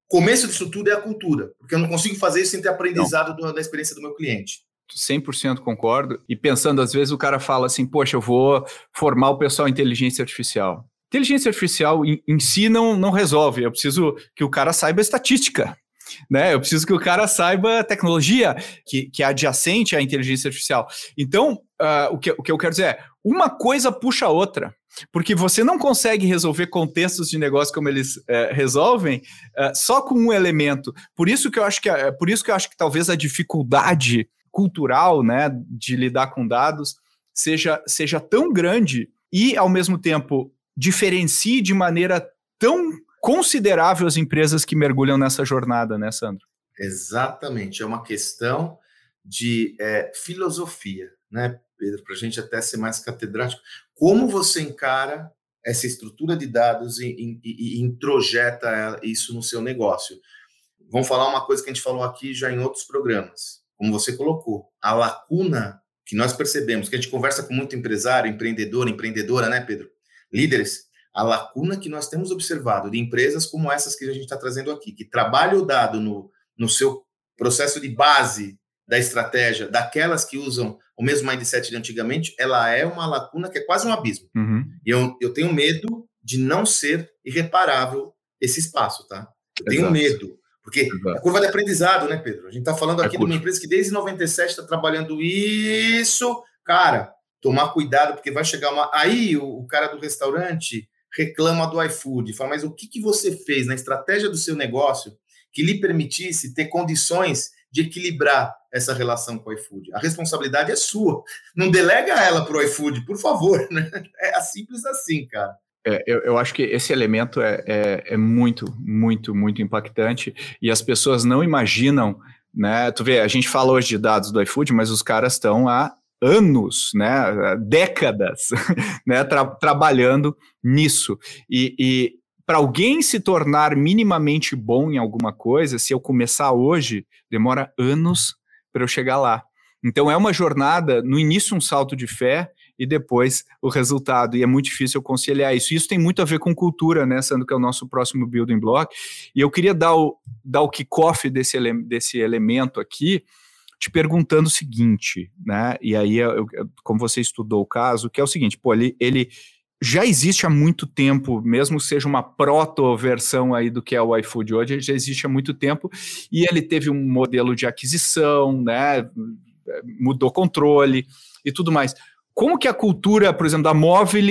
Começo disso tudo é a cultura, porque eu não consigo fazer isso sem ter aprendizado do, da experiência do meu cliente. 100% concordo. E pensando, às vezes o cara fala assim: Poxa, eu vou formar o pessoal em inteligência artificial. Inteligência artificial em, em si não, não resolve. Eu preciso que o cara saiba estatística. Né? Eu preciso que o cara saiba tecnologia que, que é adjacente à inteligência artificial. Então, uh, o, que, o que eu quero dizer é: uma coisa puxa a outra. Porque você não consegue resolver contextos de negócio como eles uh, resolvem uh, só com um elemento. Por isso que eu acho que, por isso que eu acho que talvez a dificuldade cultural, né, de lidar com dados, seja, seja tão grande e, ao mesmo tempo, diferencie de maneira tão considerável as empresas que mergulham nessa jornada, né, Sandro? Exatamente, é uma questão de é, filosofia, né, Pedro, para a gente até ser mais catedrático. Como você encara essa estrutura de dados e, e, e introjeta isso no seu negócio? Vamos falar uma coisa que a gente falou aqui já em outros programas como você colocou, a lacuna que nós percebemos, que a gente conversa com muito empresário, empreendedor, empreendedora, né, Pedro? Líderes, a lacuna que nós temos observado de empresas como essas que a gente está trazendo aqui, que trabalham o dado no, no seu processo de base da estratégia, daquelas que usam o mesmo mindset de antigamente, ela é uma lacuna que é quase um abismo. Uhum. E eu, eu tenho medo de não ser irreparável esse espaço, tá? Eu tenho Exato. medo. Porque Exato. a curva de aprendizado, né, Pedro? A gente está falando é aqui é de uma empresa que desde 97 está trabalhando isso. Cara, tomar cuidado, porque vai chegar uma. Aí o, o cara do restaurante reclama do iFood, fala, mas o que, que você fez na estratégia do seu negócio que lhe permitisse ter condições de equilibrar essa relação com o iFood? A responsabilidade é sua. Não delega ela para o iFood, por favor. Né? É simples assim, cara. É, eu, eu, acho que esse elemento é, é, é, muito, muito, muito impactante e as pessoas não imaginam, né? Tu vê, a gente fala hoje de dados do iFood, mas os caras estão há anos, né? Décadas, né? Tra trabalhando nisso. E, e para alguém se tornar minimamente bom em alguma coisa, se eu começar hoje, demora anos para eu chegar lá. Então é uma jornada, no início um salto de fé, e depois o resultado. E é muito difícil conciliar isso. Isso tem muito a ver com cultura, né, que é o nosso próximo building block. E eu queria dar o, dar o kickoff desse, ele, desse elemento aqui, te perguntando o seguinte, né? E aí, eu, como você estudou o caso, que é o seguinte, pô, ele, ele já existe há muito tempo, mesmo que seja uma proto-versão aí do que é o iFood hoje, já existe há muito tempo, e ele teve um modelo de aquisição, né, mudou controle e tudo mais. Como que a cultura, por exemplo, da móvel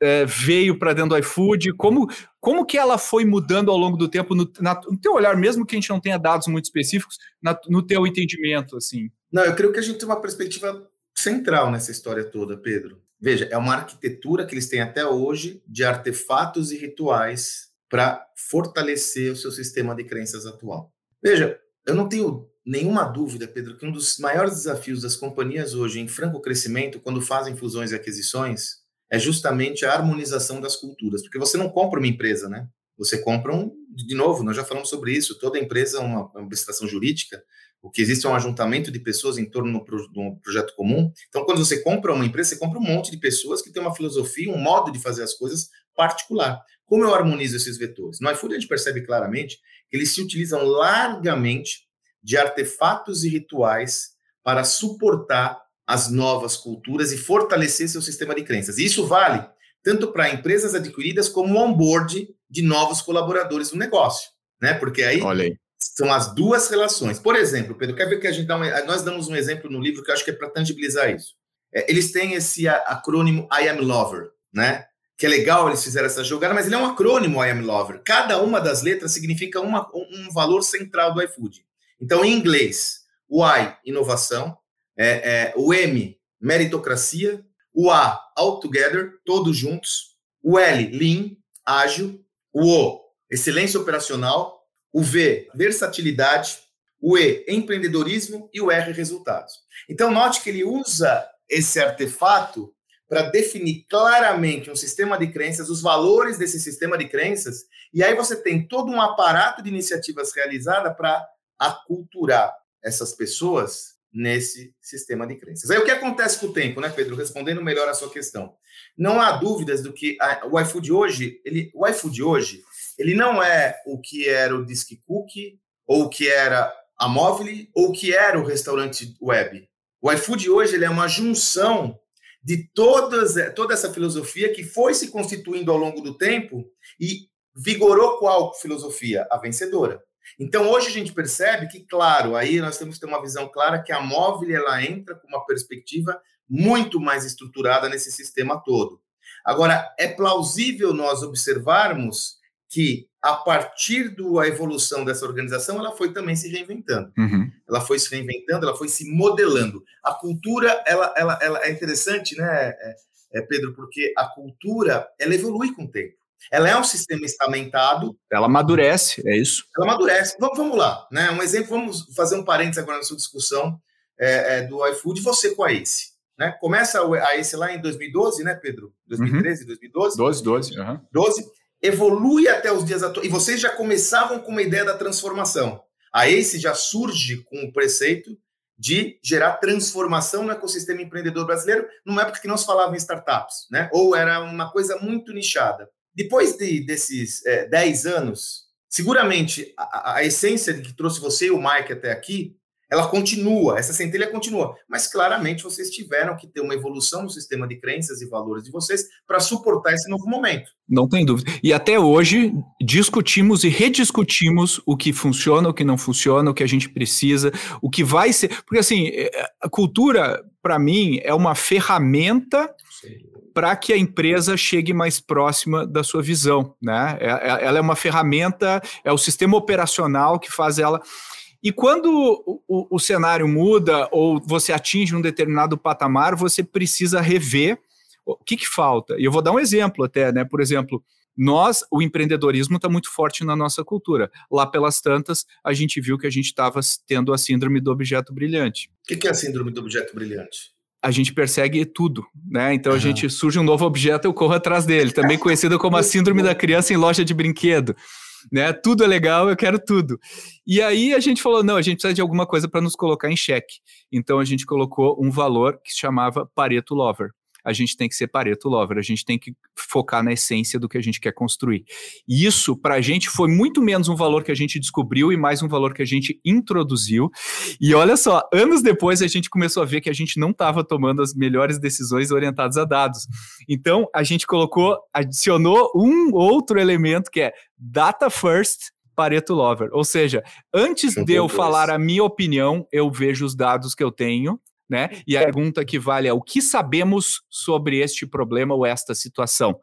é, veio para dentro do iFood? Como, como que ela foi mudando ao longo do tempo, no, na, no teu olhar, mesmo que a gente não tenha dados muito específicos, na, no teu entendimento, assim? Não, eu creio que a gente tem uma perspectiva central nessa história toda, Pedro. Veja, é uma arquitetura que eles têm até hoje de artefatos e rituais para fortalecer o seu sistema de crenças atual. Veja, eu não tenho nenhuma dúvida, Pedro, que um dos maiores desafios das companhias hoje em franco crescimento, quando fazem fusões e aquisições, é justamente a harmonização das culturas. Porque você não compra uma empresa, né? Você compra um, de novo, nós já falamos sobre isso, toda empresa é uma, uma prestação jurídica, o que existe é um ajuntamento de pessoas em torno de um projeto comum. Então, quando você compra uma empresa, você compra um monte de pessoas que têm uma filosofia, um modo de fazer as coisas particular. Como eu harmonizo esses vetores? No iFood, a gente percebe claramente que eles se utilizam largamente de artefatos e rituais para suportar as novas culturas e fortalecer seu sistema de crenças. E isso vale tanto para empresas adquiridas como o onboard de novos colaboradores no negócio, né? Porque aí, aí, são as duas relações. Por exemplo, Pedro, quer ver que a gente dá um, nós damos um exemplo no livro que eu acho que é para tangibilizar isso. É, eles têm esse acrônimo I am lover, né? Que é legal eles fizeram essa jogada, mas ele é um acrônimo I am lover. Cada uma das letras significa uma, um valor central do iFood. Então, em inglês, o I, inovação, é, é, o M, meritocracia, o A, all together, todos juntos, o L, lean, ágil, o O, excelência operacional, o V, versatilidade, o E, empreendedorismo e o R, resultados. Então, note que ele usa esse artefato para definir claramente um sistema de crenças, os valores desse sistema de crenças, e aí você tem todo um aparato de iniciativas realizada para aculturar essas pessoas nesse sistema de crenças. Aí o que acontece com o tempo, né, Pedro? Respondendo melhor a sua questão. Não há dúvidas do que a, o iFood hoje, ele, o iFood hoje, ele não é o que era o Disque Cookie, ou o que era a Móvel, ou o que era o restaurante web. O iFood hoje ele é uma junção de todas, toda essa filosofia que foi se constituindo ao longo do tempo e vigorou qual filosofia? A vencedora. Então, hoje a gente percebe que, claro, aí nós temos que ter uma visão clara que a móvel ela entra com uma perspectiva muito mais estruturada nesse sistema todo. Agora, é plausível nós observarmos que a partir da evolução dessa organização, ela foi também se reinventando. Uhum. Ela foi se reinventando, ela foi se modelando. A cultura, ela, ela, ela é interessante, né, é, é, Pedro, porque a cultura, ela evolui com o tempo. Ela é um sistema estamentado. Ela amadurece, é isso? Ela amadurece. Vamos, vamos lá, né? Um exemplo, vamos fazer um parênteses agora na sua discussão é, é, do iFood, você com a Ace. Né? Começa a Ace lá em 2012, né, Pedro? 2013, uhum. 2012? 12, 12. Uhum. 12. Evolui até os dias atuais. E vocês já começavam com uma ideia da transformação. A Ace já surge com o preceito de gerar transformação no ecossistema empreendedor brasileiro, numa época que não se falava em startups, né? Ou era uma coisa muito nichada. Depois de, desses é, 10 anos, seguramente a, a, essência de que trouxe você e o Mike até aqui, ela continua, essa centelha continua. Mas claramente vocês tiveram que ter uma evolução no sistema de crenças e valores de vocês para suportar esse novo momento. Não tem dúvida. E até hoje discutimos e rediscutimos o que funciona, o que não funciona, o que a gente precisa, o que vai ser. Porque assim, é, a cultura, para mim, é uma ferramenta. Para que a empresa chegue mais próxima da sua visão. Né? É, é, ela é uma ferramenta, é o sistema operacional que faz ela. E quando o, o, o cenário muda ou você atinge um determinado patamar, você precisa rever o que, que falta. E eu vou dar um exemplo até, né? Por exemplo, nós, o empreendedorismo está muito forte na nossa cultura. Lá pelas tantas, a gente viu que a gente estava tendo a síndrome do objeto brilhante. O que, que é a síndrome do objeto brilhante? a gente persegue tudo, né? Então uhum. a gente surge um novo objeto, eu corro atrás dele, também conhecido como a síndrome da criança em loja de brinquedo. Né? Tudo é legal, eu quero tudo. E aí a gente falou, não, a gente precisa de alguma coisa para nos colocar em xeque. Então a gente colocou um valor que se chamava Pareto Lover. A gente tem que ser Pareto Lover, a gente tem que focar na essência do que a gente quer construir. E isso, para a gente, foi muito menos um valor que a gente descobriu e mais um valor que a gente introduziu. E olha só, anos depois a gente começou a ver que a gente não estava tomando as melhores decisões orientadas a dados. Então, a gente colocou, adicionou um outro elemento que é data first, Pareto Lover. Ou seja, antes de eu falar a minha opinião, eu vejo os dados que eu tenho, né? E a pergunta que vale é: o que sabemos sobre este problema ou esta situação?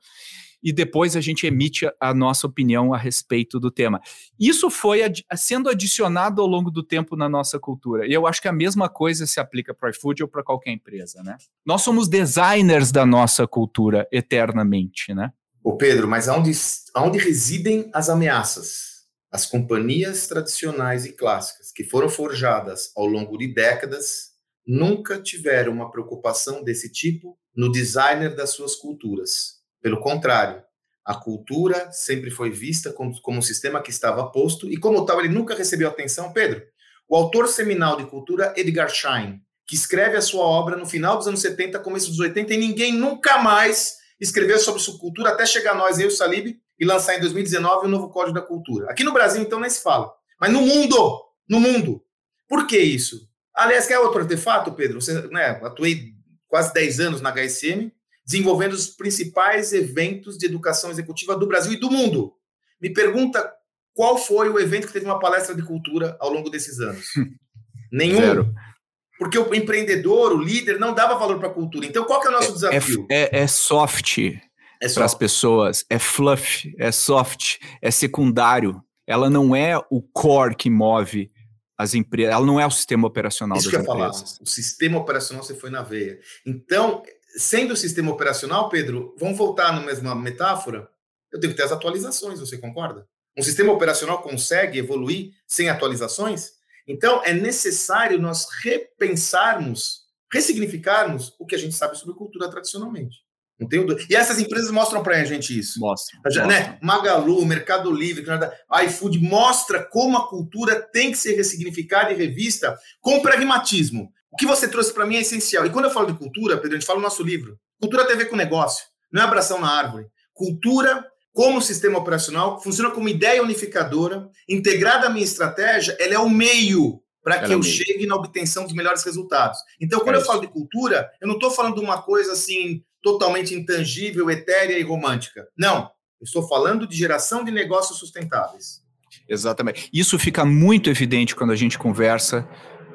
E depois a gente emite a nossa opinião a respeito do tema. Isso foi ad sendo adicionado ao longo do tempo na nossa cultura. E eu acho que a mesma coisa se aplica para o iFood ou para qualquer empresa, né? Nós somos designers da nossa cultura eternamente, né? Ô Pedro, mas aonde, aonde residem as ameaças? As companhias tradicionais e clássicas, que foram forjadas ao longo de décadas, nunca tiveram uma preocupação desse tipo no designer das suas culturas. Pelo contrário, a cultura sempre foi vista como, como um sistema que estava posto e, como tal, ele nunca recebeu atenção. Pedro, o autor seminal de cultura, Edgar Schein, que escreve a sua obra no final dos anos 70, começo dos 80, e ninguém nunca mais escreveu sobre sua cultura até chegar nós, eu e o Salib, e lançar em 2019 o novo Código da Cultura. Aqui no Brasil, então, nem se fala. Mas no mundo, no mundo. Por que isso? Aliás, quer outro artefato, Pedro? Você, né, atuei quase 10 anos na HSM, desenvolvendo os principais eventos de educação executiva do Brasil e do mundo. Me pergunta qual foi o evento que teve uma palestra de cultura ao longo desses anos? Nenhum. Zero. Porque o empreendedor, o líder, não dava valor para a cultura. Então, qual que é o nosso é, desafio? É, é, é soft é para as pessoas, é fluff, é soft, é secundário. Ela não é o core que move as empresas, ela não é o sistema operacional Isso das que eu empresas. Falar. O sistema operacional você foi na veia. Então, sendo o sistema operacional, Pedro, vamos voltar na mesma metáfora, eu tenho que ter as atualizações, você concorda? Um sistema operacional consegue evoluir sem atualizações? Então, é necessário nós repensarmos, ressignificarmos o que a gente sabe sobre cultura tradicionalmente. Não tenho dúvida. E essas empresas mostram para a gente isso. Mostra. Né? Magalu, Mercado Livre, iFood mostra como a cultura tem que ser ressignificada e revista com pragmatismo. O que você trouxe para mim é essencial. E quando eu falo de cultura, Pedro, a gente fala no nosso livro. Cultura tem a ver com negócio, não é abração na árvore. Cultura, como sistema operacional, funciona como ideia unificadora, integrada à minha estratégia, ela é o meio para que é eu chegue na obtenção dos melhores resultados. Então, quando é eu falo de cultura, eu não estou falando de uma coisa assim totalmente intangível, etérea e romântica. Não. Estou falando de geração de negócios sustentáveis. Exatamente. Isso fica muito evidente quando a gente conversa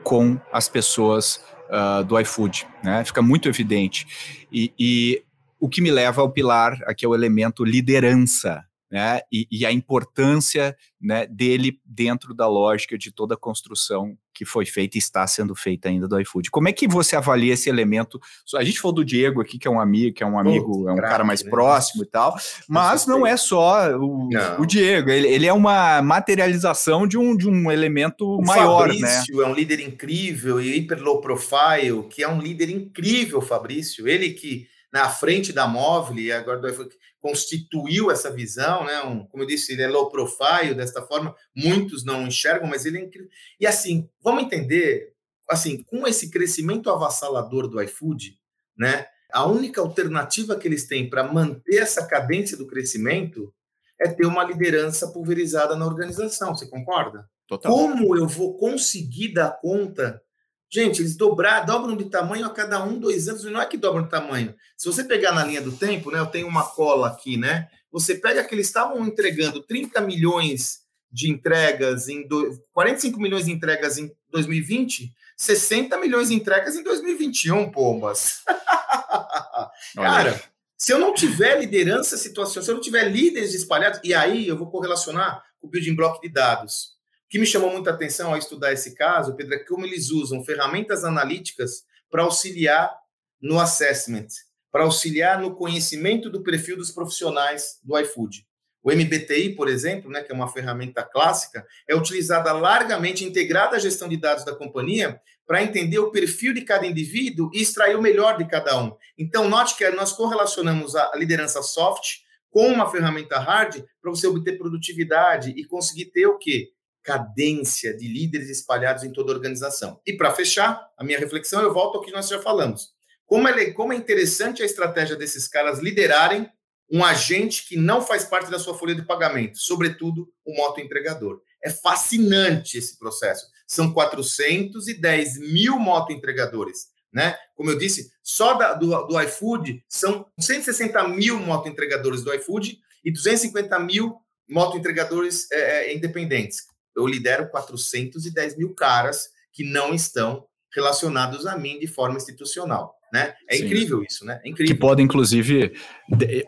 com as pessoas uh, do iFood, né? Fica muito evidente. E, e o que me leva ao pilar, aqui é o elemento liderança, né? E, e, a importância né, dele dentro da lógica de toda a construção que foi feita e está sendo feita ainda do iFood. Como é que você avalia esse elemento? A gente falou do Diego aqui, que é um amigo, que é um amigo, é um cara mais né? próximo e tal, mas não é só o, o Diego, ele, ele, é uma materialização de um, de um elemento o maior, né? Fabrício né? é um líder incrível e hiper low profile, que é um líder incrível, Fabrício. Ele que na frente da móvel e agora do iFood constituiu essa visão, né? Um, como eu disse, ele é low profile desta forma, muitos não enxergam, mas ele é incrível. E assim, vamos entender, assim, com esse crescimento avassalador do iFood, né? A única alternativa que eles têm para manter essa cadência do crescimento é ter uma liderança pulverizada na organização, você concorda? Total. Como eu vou conseguir dar conta Gente, eles dobrar, dobram de tamanho a cada um, dois anos, não é que dobram de tamanho. Se você pegar na linha do tempo, né? Eu tenho uma cola aqui, né? Você pega que eles estavam entregando 30 milhões de entregas em do, 45 milhões de entregas em 2020, 60 milhões de entregas em 2021, pombas. Cara, se eu não tiver liderança situação, se eu não tiver líderes espalhados, e aí eu vou correlacionar com o building block de dados. O que me chamou muita atenção ao estudar esse caso, Pedro, é como eles usam ferramentas analíticas para auxiliar no assessment, para auxiliar no conhecimento do perfil dos profissionais do iFood. O MBTI, por exemplo, né, que é uma ferramenta clássica, é utilizada largamente, integrada à gestão de dados da companhia, para entender o perfil de cada indivíduo e extrair o melhor de cada um. Então, note que nós correlacionamos a liderança soft com uma ferramenta hard para você obter produtividade e conseguir ter o quê? Cadência de líderes espalhados em toda a organização. E para fechar a minha reflexão, eu volto ao que nós já falamos. como é, como é interessante a estratégia desses caras liderarem um agente que não faz parte da sua folha de pagamento, sobretudo o moto entregador. É fascinante esse processo. São 410 mil moto entregadores. Né? Como eu disse, só da, do, do iFood são 160 mil moto entregadores do iFood e 250 mil moto entregadores é, é, independentes. Eu lidero 410 mil caras que não estão relacionados a mim de forma institucional. Né? É Sim. incrível isso, né? É incrível. Que podem, inclusive,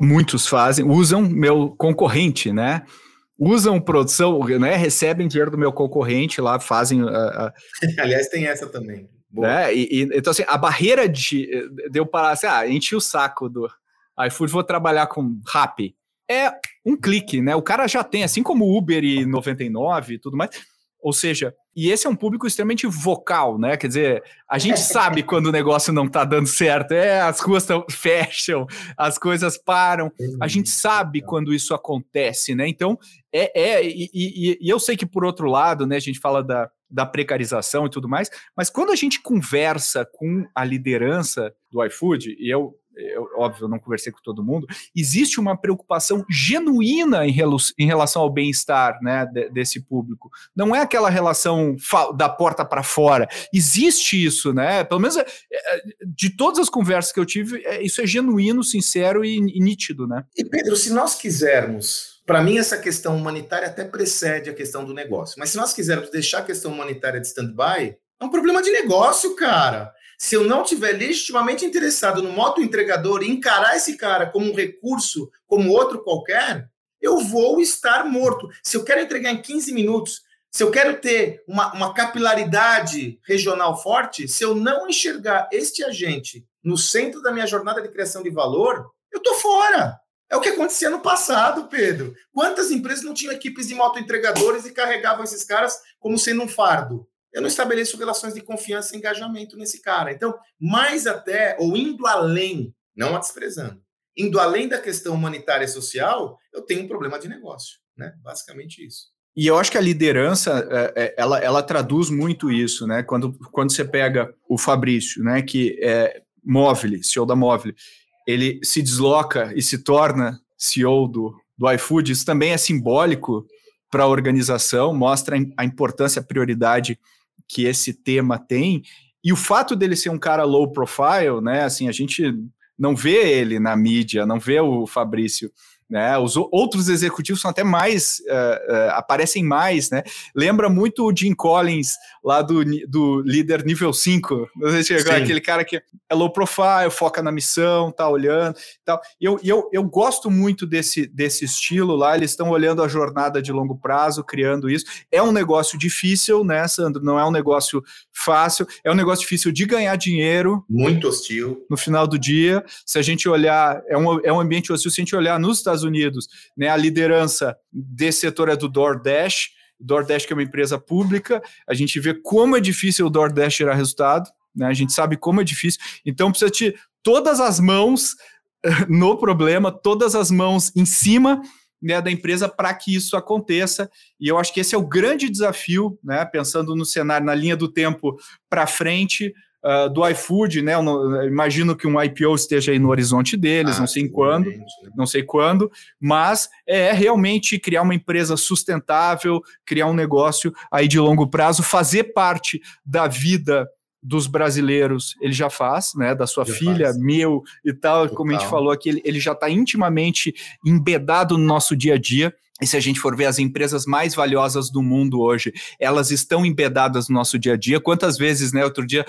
muitos fazem, usam meu concorrente, né? Usam produção, né? Recebem dinheiro do meu concorrente lá, fazem. Uh, uh... Aliás, tem essa também. Né? E, e, então, assim, a barreira de, de eu parar assim, ah, enchi o saco do iFood, vou trabalhar com Rappi. É um clique, né? O cara já tem, assim como Uber e 99 e tudo mais ou seja, e esse é um público extremamente vocal, né? Quer dizer, a gente sabe quando o negócio não está dando certo. É, as ruas tão, fecham, as coisas param. A gente sabe quando isso acontece, né? Então, é, é e, e, e eu sei que por outro lado, né, a gente fala da, da precarização e tudo mais, mas quando a gente conversa com a liderança do iFood, e eu eu, óbvio, eu não conversei com todo mundo, existe uma preocupação genuína em, em relação ao bem-estar né, de, desse público. Não é aquela relação da porta para fora. Existe isso, né? Pelo menos é, é, de todas as conversas que eu tive, é, isso é genuíno, sincero e, e nítido, né? E Pedro, se nós quisermos para mim, essa questão humanitária até precede a questão do negócio. Mas se nós quisermos deixar a questão humanitária de stand-by, é um problema de negócio, cara. Se eu não tiver legitimamente interessado no moto entregador e encarar esse cara como um recurso, como outro qualquer, eu vou estar morto. Se eu quero entregar em 15 minutos, se eu quero ter uma, uma capilaridade regional forte, se eu não enxergar este agente no centro da minha jornada de criação de valor, eu tô fora. É o que acontecia no passado, Pedro. Quantas empresas não tinham equipes de moto entregadores e carregavam esses caras como sendo um fardo? Eu não estabeleço relações de confiança e engajamento nesse cara. Então, mais até, ou indo além, não a desprezando, indo além da questão humanitária e social, eu tenho um problema de negócio, né? Basicamente isso. E eu acho que a liderança, é, é, ela, ela traduz muito isso, né? Quando, quando você pega o Fabrício, né, que é Móvel, CEO da Móvel, ele se desloca e se torna CEO do, do iFood, isso também é simbólico para a organização, mostra a importância, a prioridade que esse tema tem. E o fato dele ser um cara low profile, né? Assim, a gente não vê ele na mídia, não vê o Fabrício né? Os outros executivos são até mais, uh, uh, aparecem mais, né? Lembra muito o Jim Collins, lá do, do líder nível 5, aquele cara que é low profile, foca na missão, tá olhando e tal. E eu, eu, eu gosto muito desse, desse estilo lá, eles estão olhando a jornada de longo prazo, criando isso. É um negócio difícil, né, Sandro? Não é um negócio fácil, é um negócio difícil de ganhar dinheiro. Muito hostil. No final do dia, se a gente olhar, é um, é um ambiente hostil, se a gente olhar nos Estados Estados Unidos, né, a liderança desse setor é do DoorDash, DoorDash que é uma empresa pública, a gente vê como é difícil o DoorDash tirar resultado, né, a gente sabe como é difícil, então precisa ter todas as mãos no problema, todas as mãos em cima né, da empresa para que isso aconteça. E eu acho que esse é o grande desafio, né, pensando no cenário, na linha do tempo para frente, uh, do iFood, né? Eu imagino que um IPO esteja aí no horizonte deles, ah, não sei quando, né? não sei quando, mas é realmente criar uma empresa sustentável, criar um negócio aí de longo prazo, fazer parte da vida dos brasileiros, ele já faz, né? Da sua já filha, faz. meu e tal, Total. como a gente falou aqui, ele, ele já está intimamente embedado no nosso dia a dia. E se a gente for ver as empresas mais valiosas do mundo hoje, elas estão embedadas no nosso dia a dia. Quantas vezes, né? Outro dia,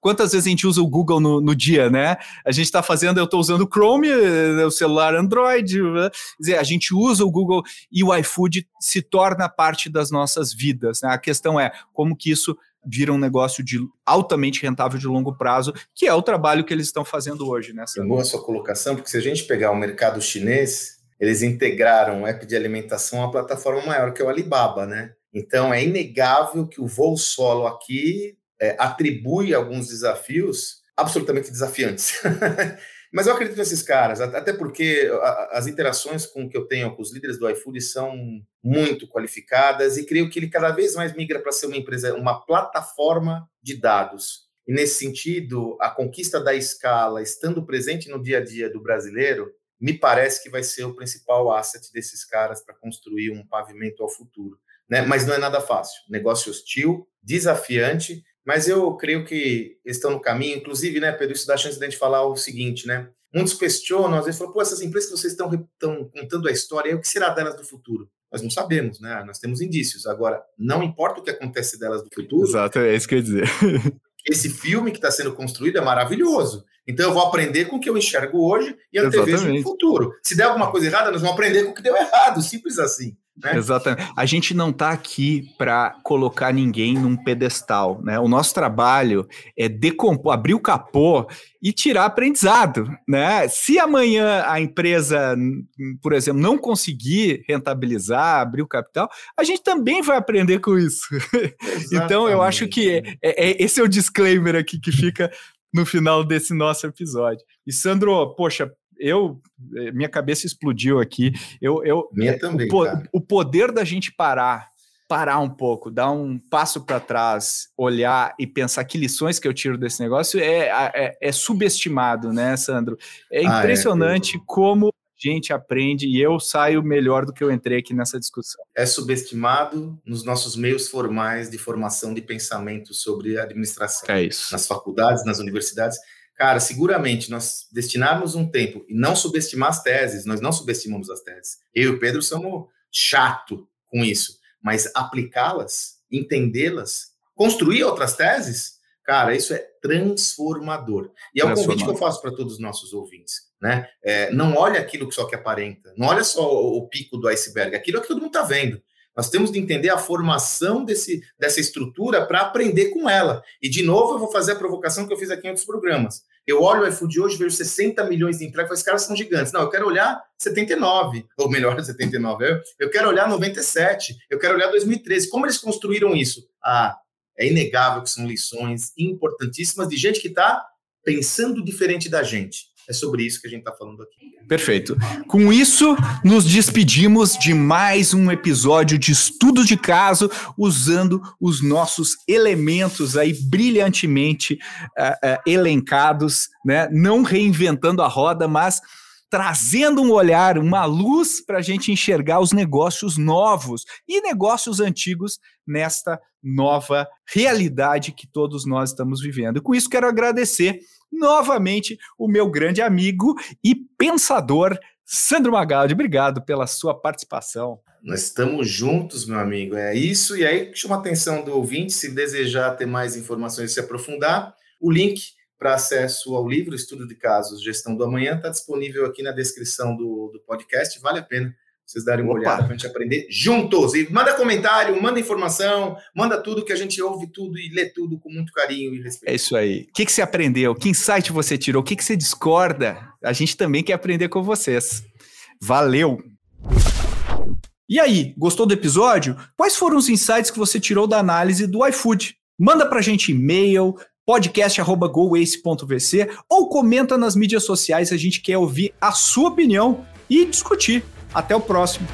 quantas vezes a gente usa o Google no, no dia, né? A gente está fazendo, eu estou usando o Chrome, eh, o celular Android, né? Dizer, a gente usa o Google e o iFood se torna parte das nossas vidas. Né? A questão é como que isso vira um negócio de altamente rentável de longo prazo, que é o trabalho que eles estão fazendo hoje, né? Boa sua colocação, porque se a gente pegar o mercado chinês, eles integraram o app de alimentação à plataforma maior, que é o Alibaba, né? Então, é inegável que o voo solo aqui é, atribui alguns desafios absolutamente desafiantes. Mas eu acredito nesses caras, até porque as interações com que eu tenho com os líderes do iFood são muito qualificadas e creio que ele cada vez mais migra para ser uma empresa, uma plataforma de dados. E nesse sentido, a conquista da escala, estando presente no dia a dia do brasileiro, me parece que vai ser o principal asset desses caras para construir um pavimento ao futuro. Né? Mas não é nada fácil. Negócio hostil, desafiante, mas eu creio que estão no caminho. Inclusive, né, Pedro, isso dá chance de a gente falar o seguinte, né? Muitos questionam, às vezes falam, pô, essas empresas que vocês estão, estão contando a história, o que será delas do futuro? Nós não sabemos, né? Nós temos indícios. Agora, não importa o que acontece delas no futuro. Exato, é isso que eu ia dizer. esse filme que está sendo construído é maravilhoso. Então eu vou aprender com o que eu enxergo hoje e antevejo no futuro. Se der alguma coisa errada, nós vamos aprender com o que deu errado, simples assim. Né? Exatamente. A gente não está aqui para colocar ninguém num pedestal, né? O nosso trabalho é decompor, abrir o capô e tirar aprendizado, né? Se amanhã a empresa, por exemplo, não conseguir rentabilizar, abrir o capital, a gente também vai aprender com isso. então eu acho que é, é, esse é o disclaimer aqui que fica no final desse nosso episódio. E Sandro, poxa, eu eh, minha cabeça explodiu aqui. Eu, eu minha também. O, o poder da gente parar, parar um pouco, dar um passo para trás, olhar e pensar que lições que eu tiro desse negócio é, é, é subestimado, né, Sandro? É impressionante ah, é, como a gente aprende e eu saio melhor do que eu entrei aqui nessa discussão. É subestimado nos nossos meios formais de formação de pensamento sobre administração. É isso. Nas faculdades, nas universidades cara, seguramente nós destinarmos um tempo e não subestimar as teses, nós não subestimamos as teses. Eu e o Pedro somos chato com isso, mas aplicá-las, entendê-las, construir outras teses, cara, isso é transformador. E é o convite que eu faço para todos os nossos ouvintes. Né? É, não olha aquilo que só que aparenta, não olha só o, o pico do iceberg, aquilo é que todo mundo está vendo. Nós temos de entender a formação desse, dessa estrutura para aprender com ela. E, de novo, eu vou fazer a provocação que eu fiz aqui em outros programas. Eu olho o iFood hoje, vejo 60 milhões de entregas, esses caras são gigantes. Não, eu quero olhar 79, ou melhor, 79. Eu, eu quero olhar 97, eu quero olhar 2013. Como eles construíram isso? Ah, é inegável que são lições importantíssimas de gente que está pensando diferente da gente. É sobre isso que a gente está falando aqui. Perfeito. Com isso, nos despedimos de mais um episódio de estudo de caso, usando os nossos elementos aí brilhantemente uh, uh, elencados, né? Não reinventando a roda, mas trazendo um olhar, uma luz para a gente enxergar os negócios novos e negócios antigos nesta nova realidade que todos nós estamos vivendo. E com isso, quero agradecer novamente o meu grande amigo e pensador, Sandro Magaldi. Obrigado pela sua participação. Nós estamos juntos, meu amigo. É isso. E aí, chama a atenção do ouvinte, se desejar ter mais informações e se aprofundar, o link para acesso ao livro Estudo de Casos Gestão do Amanhã está disponível aqui na descrição do, do podcast. Vale a pena vocês darem uma Opa. olhada para a gente aprender juntos. E manda comentário, manda informação, manda tudo que a gente ouve tudo e lê tudo com muito carinho e respeito. É isso aí. O que, que você aprendeu? Que insight você tirou? O que, que você discorda? A gente também quer aprender com vocês. Valeu! E aí, gostou do episódio? Quais foram os insights que você tirou da análise do iFood? Manda para a gente e-mail, podcast.goace.vc ou comenta nas mídias sociais, a gente quer ouvir a sua opinião e discutir. Até o próximo.